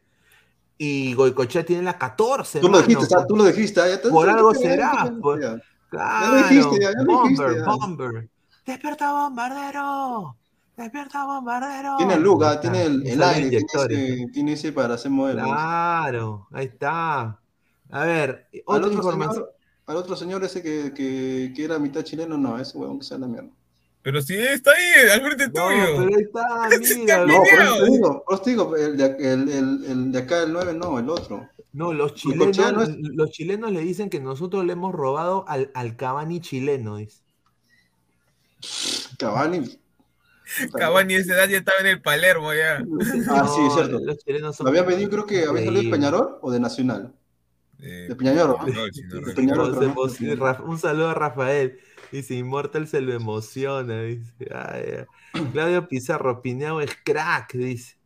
y Goicochea tiene la 14. Tú lo dijiste, tú lo dijiste. por algo será. claro, ya lo dijiste, ya, lo Bomber, dijiste, Bomber. Despierta bombardero. Despierta bombardero. Tiene el lugar, tiene el, el aire, tiene ese, para hacer modelos. Claro, ahí está. A ver, otra información. al otro señor ese que, que, que, era mitad chileno, no, ese huevón que sea la mierda. Pero si está ahí, al frente tuyo. No, pero ahí está, mira. no, por eso te digo, por te digo el, de, el, el, el de acá, el 9, no, el otro. No, los chilenos, los chilenos le dicen que nosotros le hemos robado al, al Cavani chileno, dice. Cavani. Cavani esa edad ya estaba en el Palermo ya. Ah, sí, es cierto. Los chilenos son había pedido, creo que había salido de Peñarol o de Nacional. Eh, de Peñarol. de Peñarol un saludo a Rafael. Dice, Immortal se lo emociona, dice. Claudio Pizarro, Pineao es crack, dice.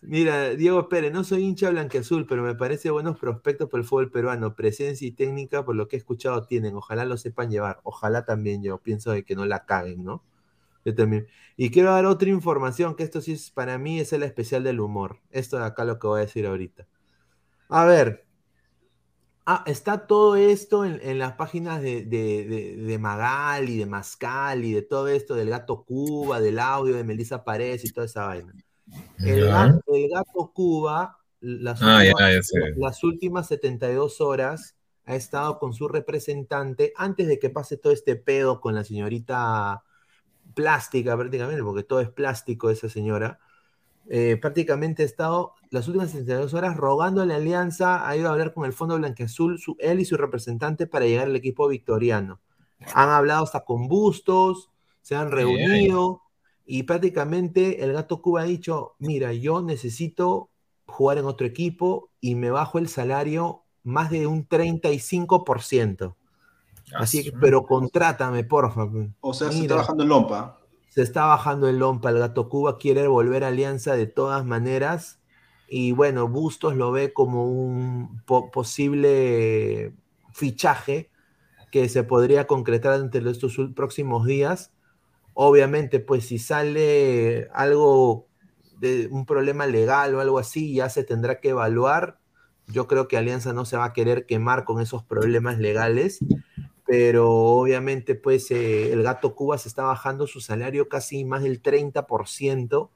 Mira, Diego Pérez, no soy hincha blanqueazul, pero me parece buenos prospectos por el fútbol peruano. Presencia y técnica, por lo que he escuchado, tienen. Ojalá lo sepan llevar. Ojalá también yo pienso de que no la caguen, ¿no? Yo también. Y quiero dar otra información, que esto sí es para mí es el especial del humor. Esto de acá lo que voy a decir ahorita. A ver, Ah, está todo esto en, las páginas de, de, de, de, Magali, de Mascal y de todo esto del gato Cuba, del audio de Melissa Paredes y toda esa vaina. El, gato, Cuba, las, ah, últimas, las últimas 72 horas, ha estado con su representante antes de que pase todo este pedo con la señorita plástica prácticamente, porque todo es plástico esa señora. Eh, prácticamente ha estado las últimas 72 horas rogando a la alianza, ha ido a hablar con el Fondo Blanqueazul, su, él y su representante para llegar al equipo victoriano. Han hablado hasta con Bustos, se han reunido y prácticamente el gato Cuba ha dicho, mira, yo necesito jugar en otro equipo y me bajo el salario más de un 35%. Así que, pero contrátame, porfa. O sea, se está bajando en Lompa. Se está bajando el Lompa, el gato Cuba quiere volver a Alianza de todas maneras y bueno, Bustos lo ve como un posible fichaje que se podría concretar entre estos próximos días. Obviamente, pues si sale algo de un problema legal o algo así, ya se tendrá que evaluar. Yo creo que Alianza no se va a querer quemar con esos problemas legales, pero obviamente pues eh, el gato Cuba se está bajando su salario casi más del 30%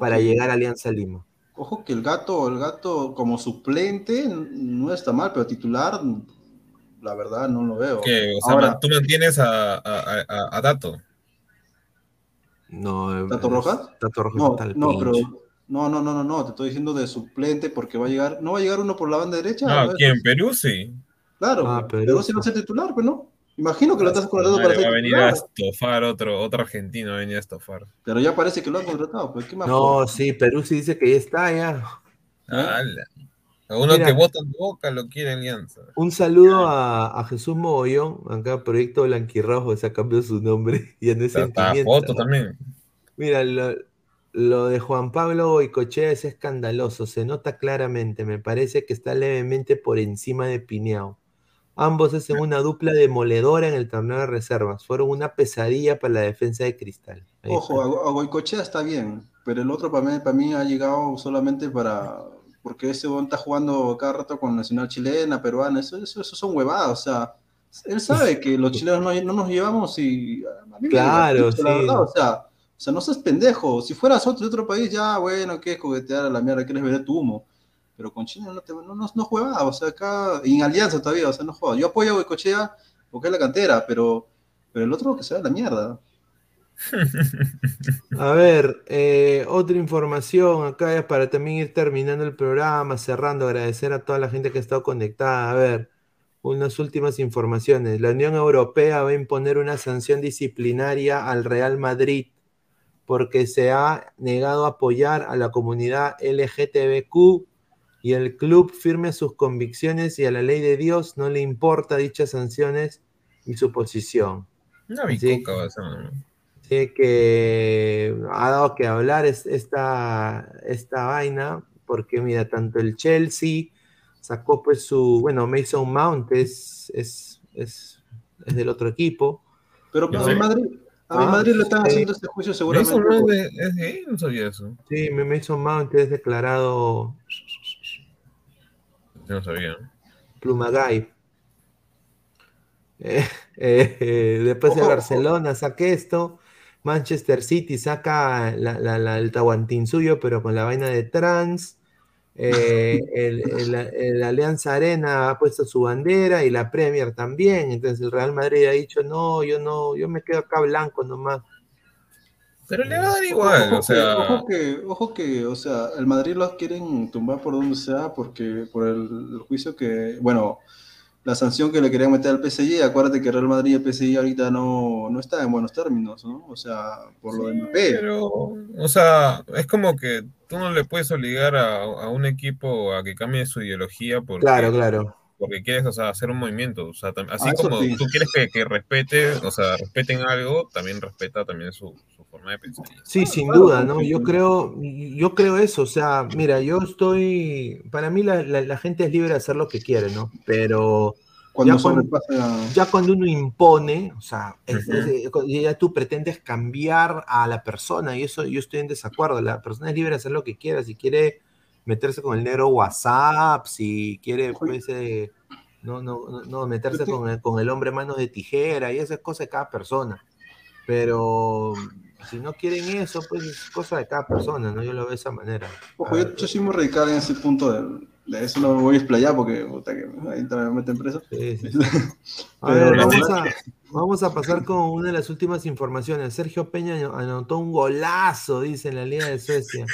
para llegar a Alianza Lima. Ojo que el gato, el gato como suplente no está mal, pero titular, la verdad no lo veo. O tú mantienes a, a, a, Dato. No, ¿Dato Rojas? Dato Rojas no, no, pero No, no, no, no, no, te estoy diciendo de suplente porque va a llegar, no va a llegar uno por la banda derecha. No, ¿quién? Perú sí. Claro, ah, Perú sí va a ser titular, pero pues, no. Imagino que lo estás contratando para ser Va a venir a estofar otro, otro argentino, va a venir a estofar. Pero ya parece que lo han contratado, pues, ¿qué más? No, sí, Perú sí dice que ya está, ya. A uno que vota en boca lo quiere Alianza. Un saludo a, Jesús Mogollón, acá Proyecto Blanquirrojo, se ha cambiado su nombre. Y en ese foto también. Mira, lo, de Juan Pablo Boicochea es escandaloso, se nota claramente, me parece que está levemente por encima de Pineao. Ambos hacen una dupla demoledora en el torneo de reservas. Fueron una pesadilla para la defensa de Cristal. Ojo, a, Goicochea está bien, pero el otro para mí, para mí ha llegado solamente para. Porque ese hombre está jugando cada rato con Nacional Chilena, peruana, eso, eso, son huevadas. O sea, él sabe que los chilenos no, nos llevamos y. claro, sí. o sea, o sea, no seas pendejo. Si fueras otro de otro país, ya, bueno, ¿qué es coquetear a la mierda? ¿Quieres ver tu humo? Pero con Chile no, te, no, no, juega, o sea, acá, en alianza todavía, o sea, no juega. Yo apoyo a Huecochea porque es la cantera, pero, pero el otro que se va la mierda. A ver, eh, otra información acá es para también ir terminando el programa, cerrando, agradecer a toda la gente que ha estado conectada. A ver, unas últimas informaciones. La Unión Europea va a imponer una sanción disciplinaria al Real Madrid porque se ha negado a apoyar a la comunidad LGTBQ y el club firme sus convicciones y a la ley de Dios no le importa dichas sanciones y su posición. Una bicoca va a ser. Sí, que ha dado que hablar esta, esta vaina, porque mira, tanto el Chelsea sacó pues su, bueno, Mason Mount es, es, es, es del otro equipo. Pero pues en Madrid, a mi ah, Madrid le están haciendo este juicio seguramente. Mason Mount es de no sabía eso. Sí, Mason Mount es declarado no sabía. Plumagay. Eh, eh, después de Barcelona saca esto. Manchester City saca el tahuantín suyo, pero con la vaina de trans. Eh, el, Alianza Arena ha puesto su bandera y la Premier también. Entonces el Real Madrid ha dicho: No, yo no, yo me quedo acá blanco nomás. Pero le va a dar igual, ojo o sea. Que, ojo, que, ojo que, o sea, el Madrid lo quieren tumbar por donde sea, porque por el, juicio que, bueno, la sanción que le querían meter al PSG, acuérdate que Real Madrid y el PSG ahorita no, no está en buenos términos, ¿no? O sea, por lo de MP. Pero, o sea, es como que tú no le puedes obligar a, a un equipo a que cambie su ideología porque, claro, claro porque quieres, o sea, hacer un movimiento, o sea, así ah, como tú quieres que, que, respete, o sea, respeten algo, también respeta también su, forma de pensar. Sí, sin duda, ¿no? Yo creo, yo creo eso, o sea, mira, yo estoy, para mí la, la, gente es libre de hacer lo que quiere, ¿no? Pero cuando ya, cuando, ya, cuando, uno impone, o sea, ya tú pretendes cambiar a la persona y eso yo estoy en desacuerdo, la persona es libre de hacer lo que quiera, si quiere meterse con el negro WhatsApp, si quiere pues, eh, no, no, no, meterse con el, con el hombre manos de tijera, y esas cosas de cada persona. Pero si no quieren eso, pues es cosa de cada persona, ¿no? Yo lo veo de esa manera. Ojo, yo, yo, soy muy radical en ese punto de, de eso no me voy a explayar porque puta, que ahí también me meten preso. Sí, sí. a ver, vamos a, vamos a pasar con una de las últimas informaciones. Sergio Peña anotó un golazo, dice en la Liga de Suecia.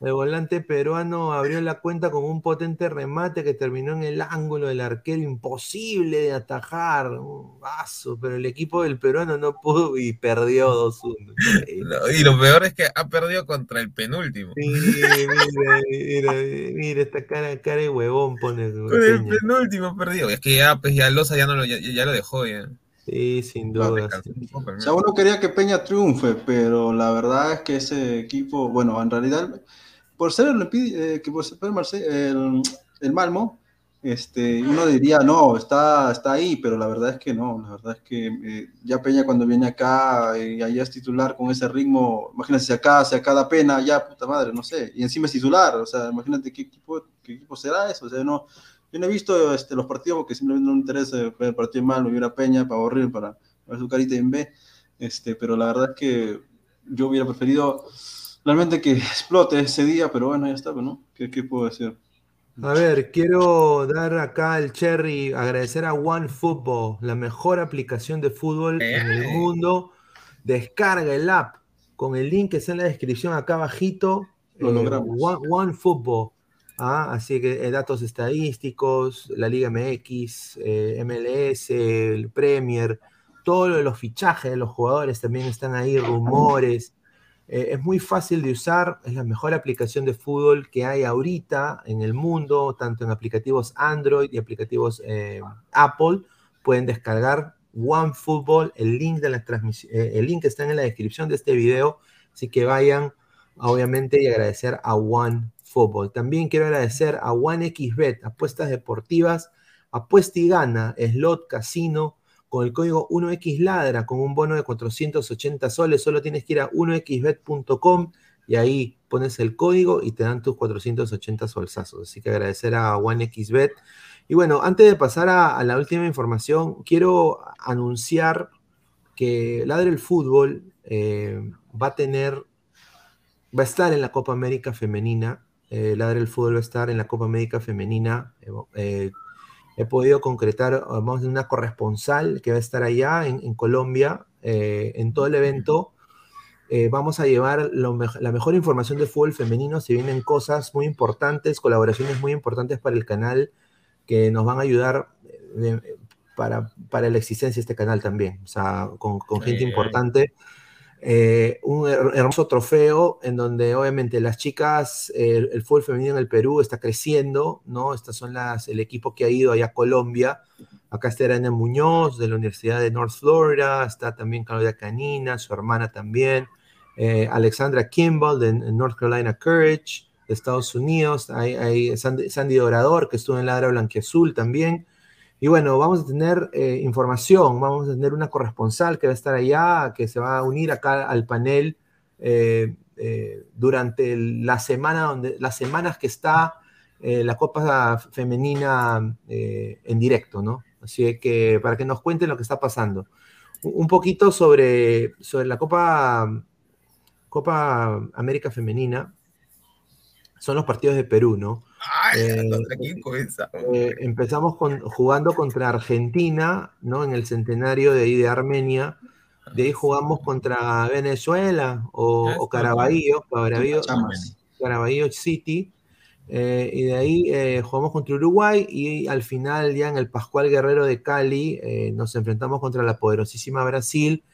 El volante peruano abrió la cuenta con un potente remate que terminó en el ángulo del arquero, imposible de atajar, un vaso, pero el equipo del peruano no pudo y perdió 2-1. y lo peor es que ha perdido contra el penúltimo. Sí, mira, mira, mira, esta cara, cara de huevón pone. Con el penúltimo perdido. Es que ya, pues ya Loza ya, no lo, ya, lo dejó ya. Sí, sin duda. O sea, uno quería que Peña triunfe, pero la verdad es que ese equipo, bueno, en realidad por ser el, eh, que por ser el, el, Malmo, este, uno diría, no, está, está ahí, pero la verdad es que no, la verdad es que eh, ya Peña cuando viene acá y allá es titular con ese ritmo, imagínate si acá, si acá da pena, ya puta madre, no sé, y encima es titular, o sea, imagínate qué equipo, qué equipo será eso, o sea, no, yo no he visto este, los partidos porque simplemente no me interesa el partido mal, me hubiera Peña para aburrir, para ver su carita en B, este, pero la verdad es que yo hubiera preferido realmente que explote ese día, pero bueno, ya está, ¿no? ¿Qué, qué puedo decir? A ver, quiero dar acá el cherry, agradecer a OneFootball, la mejor aplicación de fútbol en el mundo. Descarga el app con el link que está en la descripción acá abajito. One, Football. ¿ah? así que datos estadísticos, la Liga MX, MLS, el Premier, todos los fichajes de los jugadores también están ahí, rumores. Eh, es muy fácil de usar, es la mejor aplicación de fútbol que hay ahorita en el mundo, tanto en aplicativos Android y aplicativos eh, Apple. Pueden descargar OneFootball, el link de eh, el link está en la descripción de este video, así que vayan, obviamente, y agradecer a OneFootball. También quiero agradecer a OneXBet, apuestas deportivas, apuesta y gana, slot, casino, con el código 1xladra con un bono de 480 soles. Solo tienes que ir a 1xbet.com y ahí pones el código y te dan tus 480 solsazos. Así que agradecer a 1xbet. Y bueno, antes de pasar a, la última información, quiero anunciar que Ladre el Fútbol eh, va a tener, va a estar en la Copa América Femenina. Eh, Ladre el Fútbol va a estar en la Copa América Femenina. Eh, he podido concretar, vamos, una corresponsal que va a estar allá en, Colombia, eh, en todo el evento. Eh, vamos a llevar la mejor información de fútbol femenino. Se vienen cosas muy importantes, colaboraciones muy importantes para el canal que nos van a ayudar eh, para, para, la existencia de este canal también. O sea, con, con gente importante. Eh, un hermoso trofeo en donde obviamente las chicas, el, fútbol femenino en el Perú está creciendo, ¿no? Estas son las, el equipo que ha ido allá a Colombia. Acá está Irene Muñoz de la Universidad de North Florida, está también Claudia Canina, su hermana también, eh, Alexandra Kimball de North Carolina Courage, de Estados Unidos, hay, Sandy, Dorador que estuvo en la área blanquiazul también. Y bueno, vamos a tener eh, información, vamos a tener una corresponsal que va a estar allá, que se va a unir acá al panel eh, eh, durante la semana donde, las semanas que está la Copa Femenina en directo, ¿no? Así que para que nos cuenten lo que está pasando. Un poquito sobre, sobre la Copa, Copa América Femenina. Son los partidos de Perú, ¿no? Eh, eh, empezamos con, jugando contra Argentina, ¿no? En el centenario de ahí de Armenia. De ahí jugamos contra Venezuela o, o Caraballo, Caraballo, City. Eh, y de ahí jugamos contra Uruguay y al final ya en el Pascual Guerrero de Cali nos enfrentamos contra la poderosísima Brasil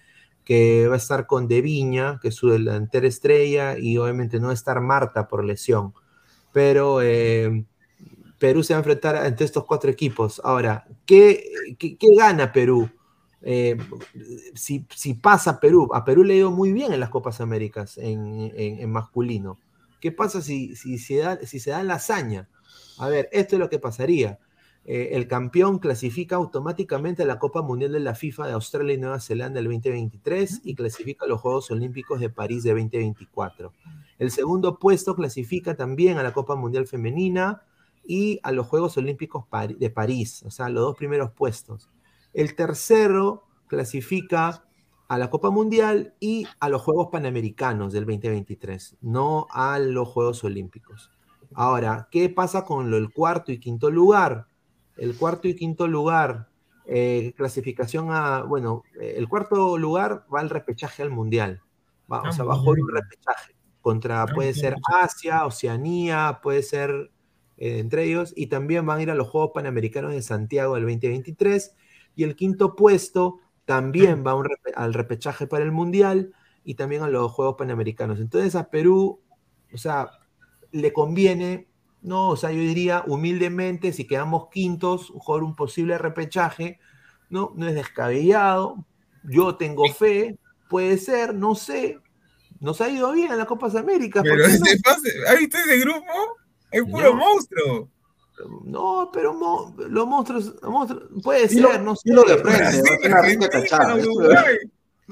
que va a estar con De Viña, que es su delantera estrella, y obviamente no va a estar Marta por lesión pero eh, Perú se va a enfrentar ante estos cuatro equipos. Ahora, ¿qué, gana Perú? Eh, si, pasa Perú, a Perú le ha ido muy bien en las Copas Américas en, masculino. ¿Qué pasa si, se da, si se da la hazaña? A ver, esto es lo que pasaría. Eh, el campeón clasifica automáticamente a la Copa Mundial de la FIFA de Australia y Nueva Zelanda del 2023 y clasifica a los Juegos Olímpicos de París de 2024. El segundo puesto clasifica también a la Copa Mundial Femenina y a los Juegos Olímpicos de París, o sea, los dos primeros puestos. El tercero clasifica a la Copa Mundial y a los Juegos Panamericanos del 2023, no a los Juegos Olímpicos. Ahora, ¿qué pasa con el cuarto y quinto lugar? El cuarto y quinto lugar, eh, clasificación a, bueno, eh, el cuarto lugar va al repechaje al Mundial, va, o sea, bajo un repechaje contra, puede ser Asia, Oceanía, puede ser eh, entre ellos, y también van a ir a los Juegos Panamericanos de Santiago del 2023, y el quinto puesto también va al repechaje para el Mundial y también a los Juegos Panamericanos. Entonces a Perú, o sea, le conviene, ¿no? O sea, yo diría humildemente, si quedamos quintos, jugar un posible repechaje, ¿no? No es descabellado, yo tengo fe, puede ser, no sé, nos ha ido bien en las Copas Américas. Pero ese pase, ¿has visto ese grupo? Es puro monstruo. No, pero los monstruos, monstruos, puede ser, no sé. Lo de frente, cachada.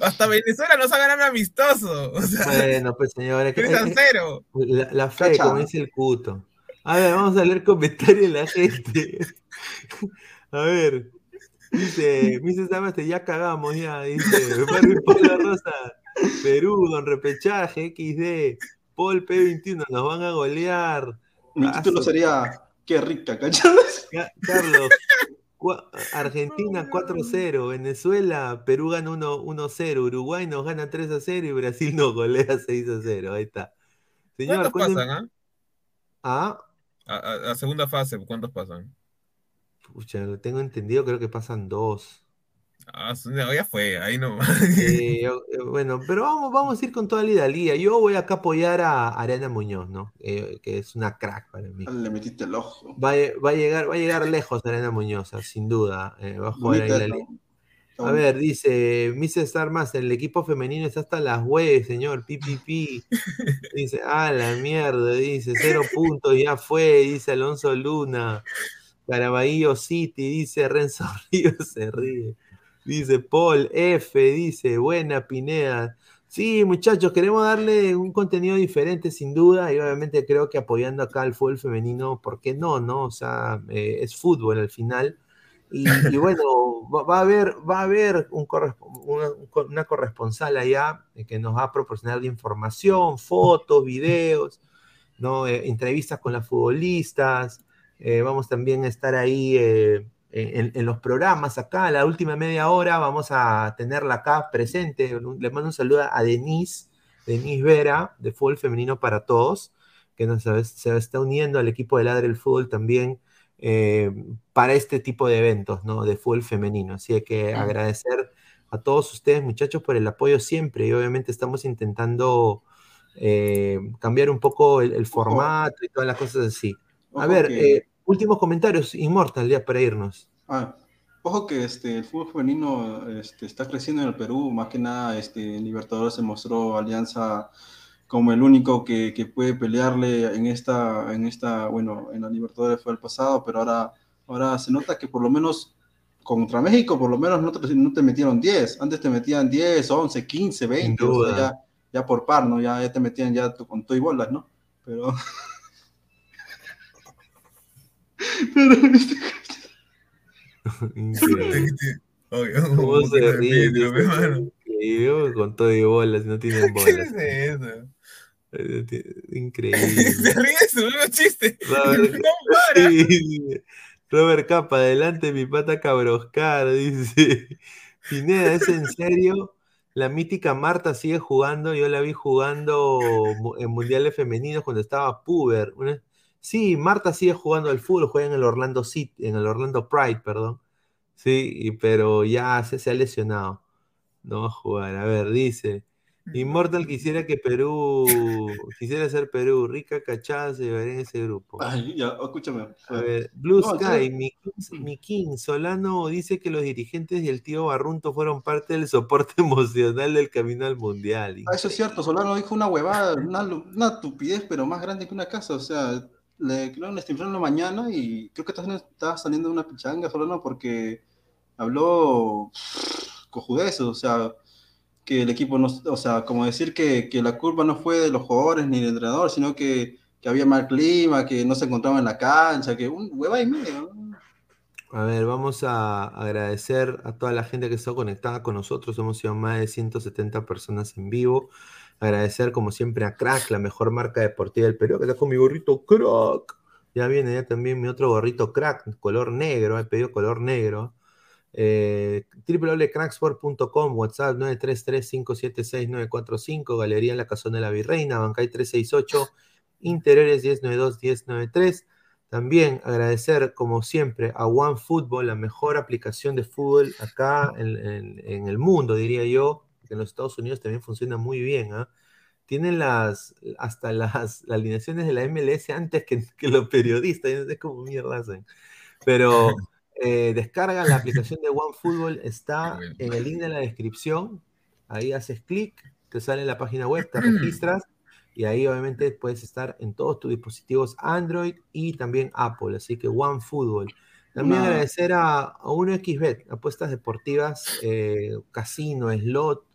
Hasta Venezuela nos ha ganado amistoso. O sea, bueno, pues señores. Es, cero. La, la fe, como dice el cuto. A ver, vamos a leer comentarios de la gente. A ver. Dice, dice Samaste, ya cagamos, ya. Dice, la Rosa. Perú, don repechaje, XD, Paul P21, nos van a golear. Mi título sería Qué rica, ¿cachai? Carlos, Argentina 4-0, Venezuela, Perú gana 1-0, Uruguay nos gana 3-0 y Brasil nos golea 6-0. Ahí está. Señor, ¿Cuántos pasan, ah? A, a, segunda fase, ¿cuántos pasan? Pucha, lo tengo entendido, creo que pasan dos. Ah, ya fue, ahí no. Eh, bueno, pero vamos, vamos a ir con toda la idalía. Yo voy acá a apoyar a Arena Muñoz, ¿no? Eh, que es una crack para mí. Le metiste el ojo. Va, a, llegar, va a llegar lejos Arena Muñoz, sin duda. Eh, va a jugar ahí la A ver, dice Mr. Star más, el equipo femenino está hasta las webs, señor, pipipi. dice, ah, la mierda, dice, cero puntos, ya fue, dice Alonso Luna. Caraballo City, dice Renzo Ríos, se ríe. Dice Paul F, dice, buena Pineda. Sí, muchachos, queremos darle un contenido diferente, sin duda, y obviamente creo que apoyando acá al fútbol femenino, ¿por qué no? no? O sea, eh, es fútbol al final. Y, bueno, va, a haber, va a haber un una, corresponsal allá eh, que nos va a proporcionar información, fotos, videos, ¿no? Eh, entrevistas con las futbolistas. vamos también a estar ahí en, los programas acá, la última media hora, vamos a tenerla acá presente. Le mando un saludo a Denise, Denise Vera, de Fútbol Femenino para Todos, que nos, se está uniendo al equipo de Ladre el Fútbol también eh, para este tipo de eventos, ¿no? De fútbol femenino. Así que agradecer a todos ustedes, muchachos, por el apoyo siempre y obviamente estamos intentando eh, cambiar un poco el, formato y todas las cosas así. A ver, eh, Últimos comentarios, Inmortal, ya para irnos. Ah, ojo que este, el fútbol femenino este, está creciendo en el Perú, más que nada este, Libertadores se mostró Alianza como el único que, que, puede pelearle en esta, en esta, bueno, en la Libertadores fue el pasado, pero ahora, ahora se nota que por lo menos contra México, por lo menos no te, no te metieron 10, antes te metían 10, 11, 15, 20, ya, ya por par, ¿no? Ya, ya te metían ya con todo y bolas, ¿no? Pero... Pero este... ¿Cómo se ríe? Increíble, con todo y bolas, no tienen bolas. ¿Qué es eso? Increíble. Se ríe su nuevo chiste. Robert, no para. Sí, Robert Capa, adelante mi pata cabroscar, dice. Pineda, ¿es en serio? La mítica Marta sigue jugando, yo la vi jugando en mundiales femeninos cuando estaba puber. Una, Sí, Marta sigue jugando al fútbol, juega en el Orlando City, en el Orlando Pride, perdón. Sí, pero ya se, se ha lesionado. No va a jugar. A ver, dice. Immortal quisiera que Perú, quisiera ser Perú, rica cachada se llevaría en ese grupo. Ay, ya, escúchame. A ver, Blue Sky, mi, King, Solano dice que los dirigentes y el tío Barrunto fueron parte del soporte emocional del camino al mundial. Ah, eso es cierto, Solano dijo una huevada, una, una estupidez, pero más grande que una casa, o sea, le crearon este en la mañana y creo que estaba saliendo de una pichanga solo no porque habló cojudeces, o sea, que el equipo no, o sea, como decir que, que, la culpa no fue de los jugadores ni del entrenador, sino que, que, había mal clima, que no se encontraba en la cancha, que un hueva y medio. A ver, vamos a agradecer a toda la gente que está conectada con nosotros. Hemos sido más de 170 personas en vivo. Agradecer como siempre a Crack, la mejor marca deportiva del Perú, que está con mi gorrito Crack. Ya viene también mi otro gorrito Crack, color negro, he pedido color negro. Eh, www.cracksport.com, WhatsApp 933-576-945, Galería en la Casona de la Virreina, Bancay 368, Interiores 1092-1093. También agradecer, como siempre, a OneFootball, la mejor aplicación de fútbol acá en el mundo, diría yo, en los Estados Unidos también funciona muy bien. ¿ah? Tienen las, hasta las, alineaciones de la MLS antes que, los periodistas, no sé cómo mierda hacen. Pero eh, descarga la aplicación de OneFootball, está en el link de la descripción. Ahí haces clic, te sale la página web, te registras y ahí obviamente puedes estar en todos tus dispositivos Android y también Apple. Así que OneFootball. También agradecer a, a 1xBet, apuestas deportivas, eh, casino, slot,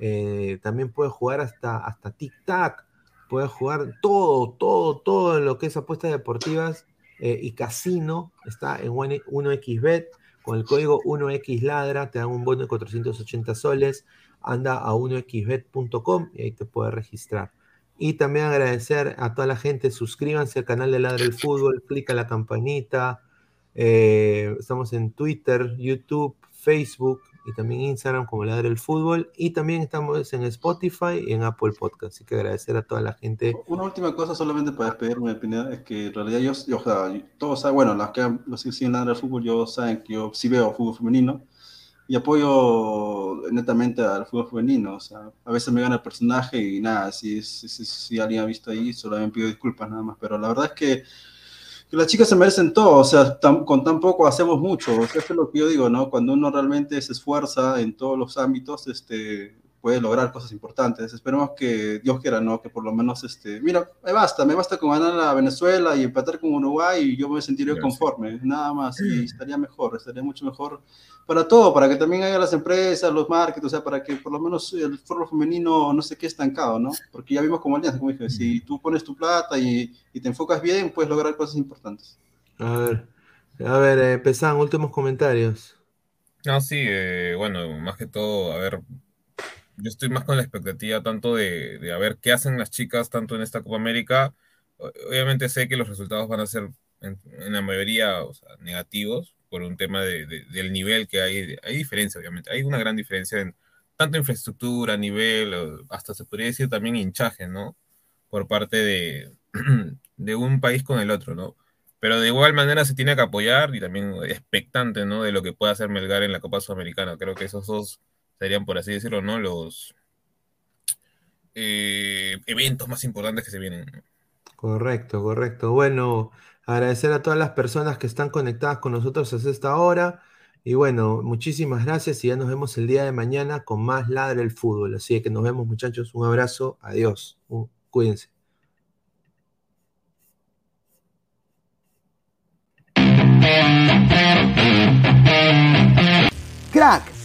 eh, también puedes jugar hasta, hasta tic-tac, puedes jugar todo, todo, todo lo que es apuestas deportivas eh, y casino. Está en 1xBet con el código 1xladra, te dan un bono de 480 soles. Anda a 1xbet.com y ahí te puedes registrar. Y también agradecer a toda la gente, suscríbanse al canal de Ladra el Fútbol, clica la campanita. Eh, estamos en Twitter, YouTube, Facebook, y también Instagram como Ladre el Fútbol. Y también estamos en Spotify y en Apple Podcast. Así que agradecer a toda la gente. Una última cosa solamente para despedir mi opinión es que en realidad yo, o sea, todos saben, bueno, los que, los que siguen Ladre el Fútbol, yo saben que yo sí veo fútbol femenino y apoyo netamente al fútbol femenino. O sea, a veces me gana el personaje y nada, si, si, si, alguien ha visto ahí, solamente pido disculpas nada más. Pero la verdad es que, que las chicas se merecen todo, o sea, con tan poco hacemos mucho. O sea, eso es lo que yo digo, ¿no? Cuando uno realmente se esfuerza en todos los ámbitos, este, puede lograr cosas importantes. Esperemos que Dios quiera, ¿no? Que por lo menos, este, mira, me basta, me basta con ganar a Venezuela y empatar con Uruguay y yo me sentiría conforme, nada más, y estaría mejor, estaría mucho mejor para todo, para que también haya las empresas, los markets, o sea, para que por lo menos el fútbol femenino no se quede estancado, ¿no? Porque ya vimos como alianza, como dije, si tú pones tu plata y, y te enfocas bien, puedes lograr cosas importantes. A ver, a ver, eh, últimos comentarios. No, sí, eh, bueno, más que todo, a ver, yo estoy más con la expectativa tanto de, de a ver qué hacen las chicas tanto en esta Copa América. Obviamente sé que los resultados van a ser en, la mayoría negativos por un tema de, del nivel que hay. Hay diferencia, obviamente. Hay una gran diferencia en tanto infraestructura, nivel, hasta se podría decir también hinchaje, ¿no? Por parte de, de un país con el otro, ¿no? Pero de igual manera se tiene que apoyar y también expectante, ¿no? De lo que pueda hacer Melgar en la Copa Sudamericana. Creo que esos dos serían, por así decirlo, ¿no? Los eh, eventos más importantes que se vienen. Correcto, correcto. Bueno, agradecer a todas las personas que están conectadas con nosotros hasta esta hora. Y bueno, muchísimas gracias y ya nos vemos el día de mañana con más Ladre el Fútbol. Así que nos vemos muchachos, un abrazo, adiós, cuídense. Crack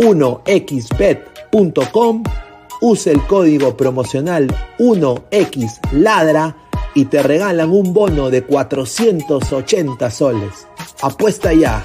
1xbet.com, use el código promocional 1xladra y te regalan un bono de 480 soles. Apuesta ya.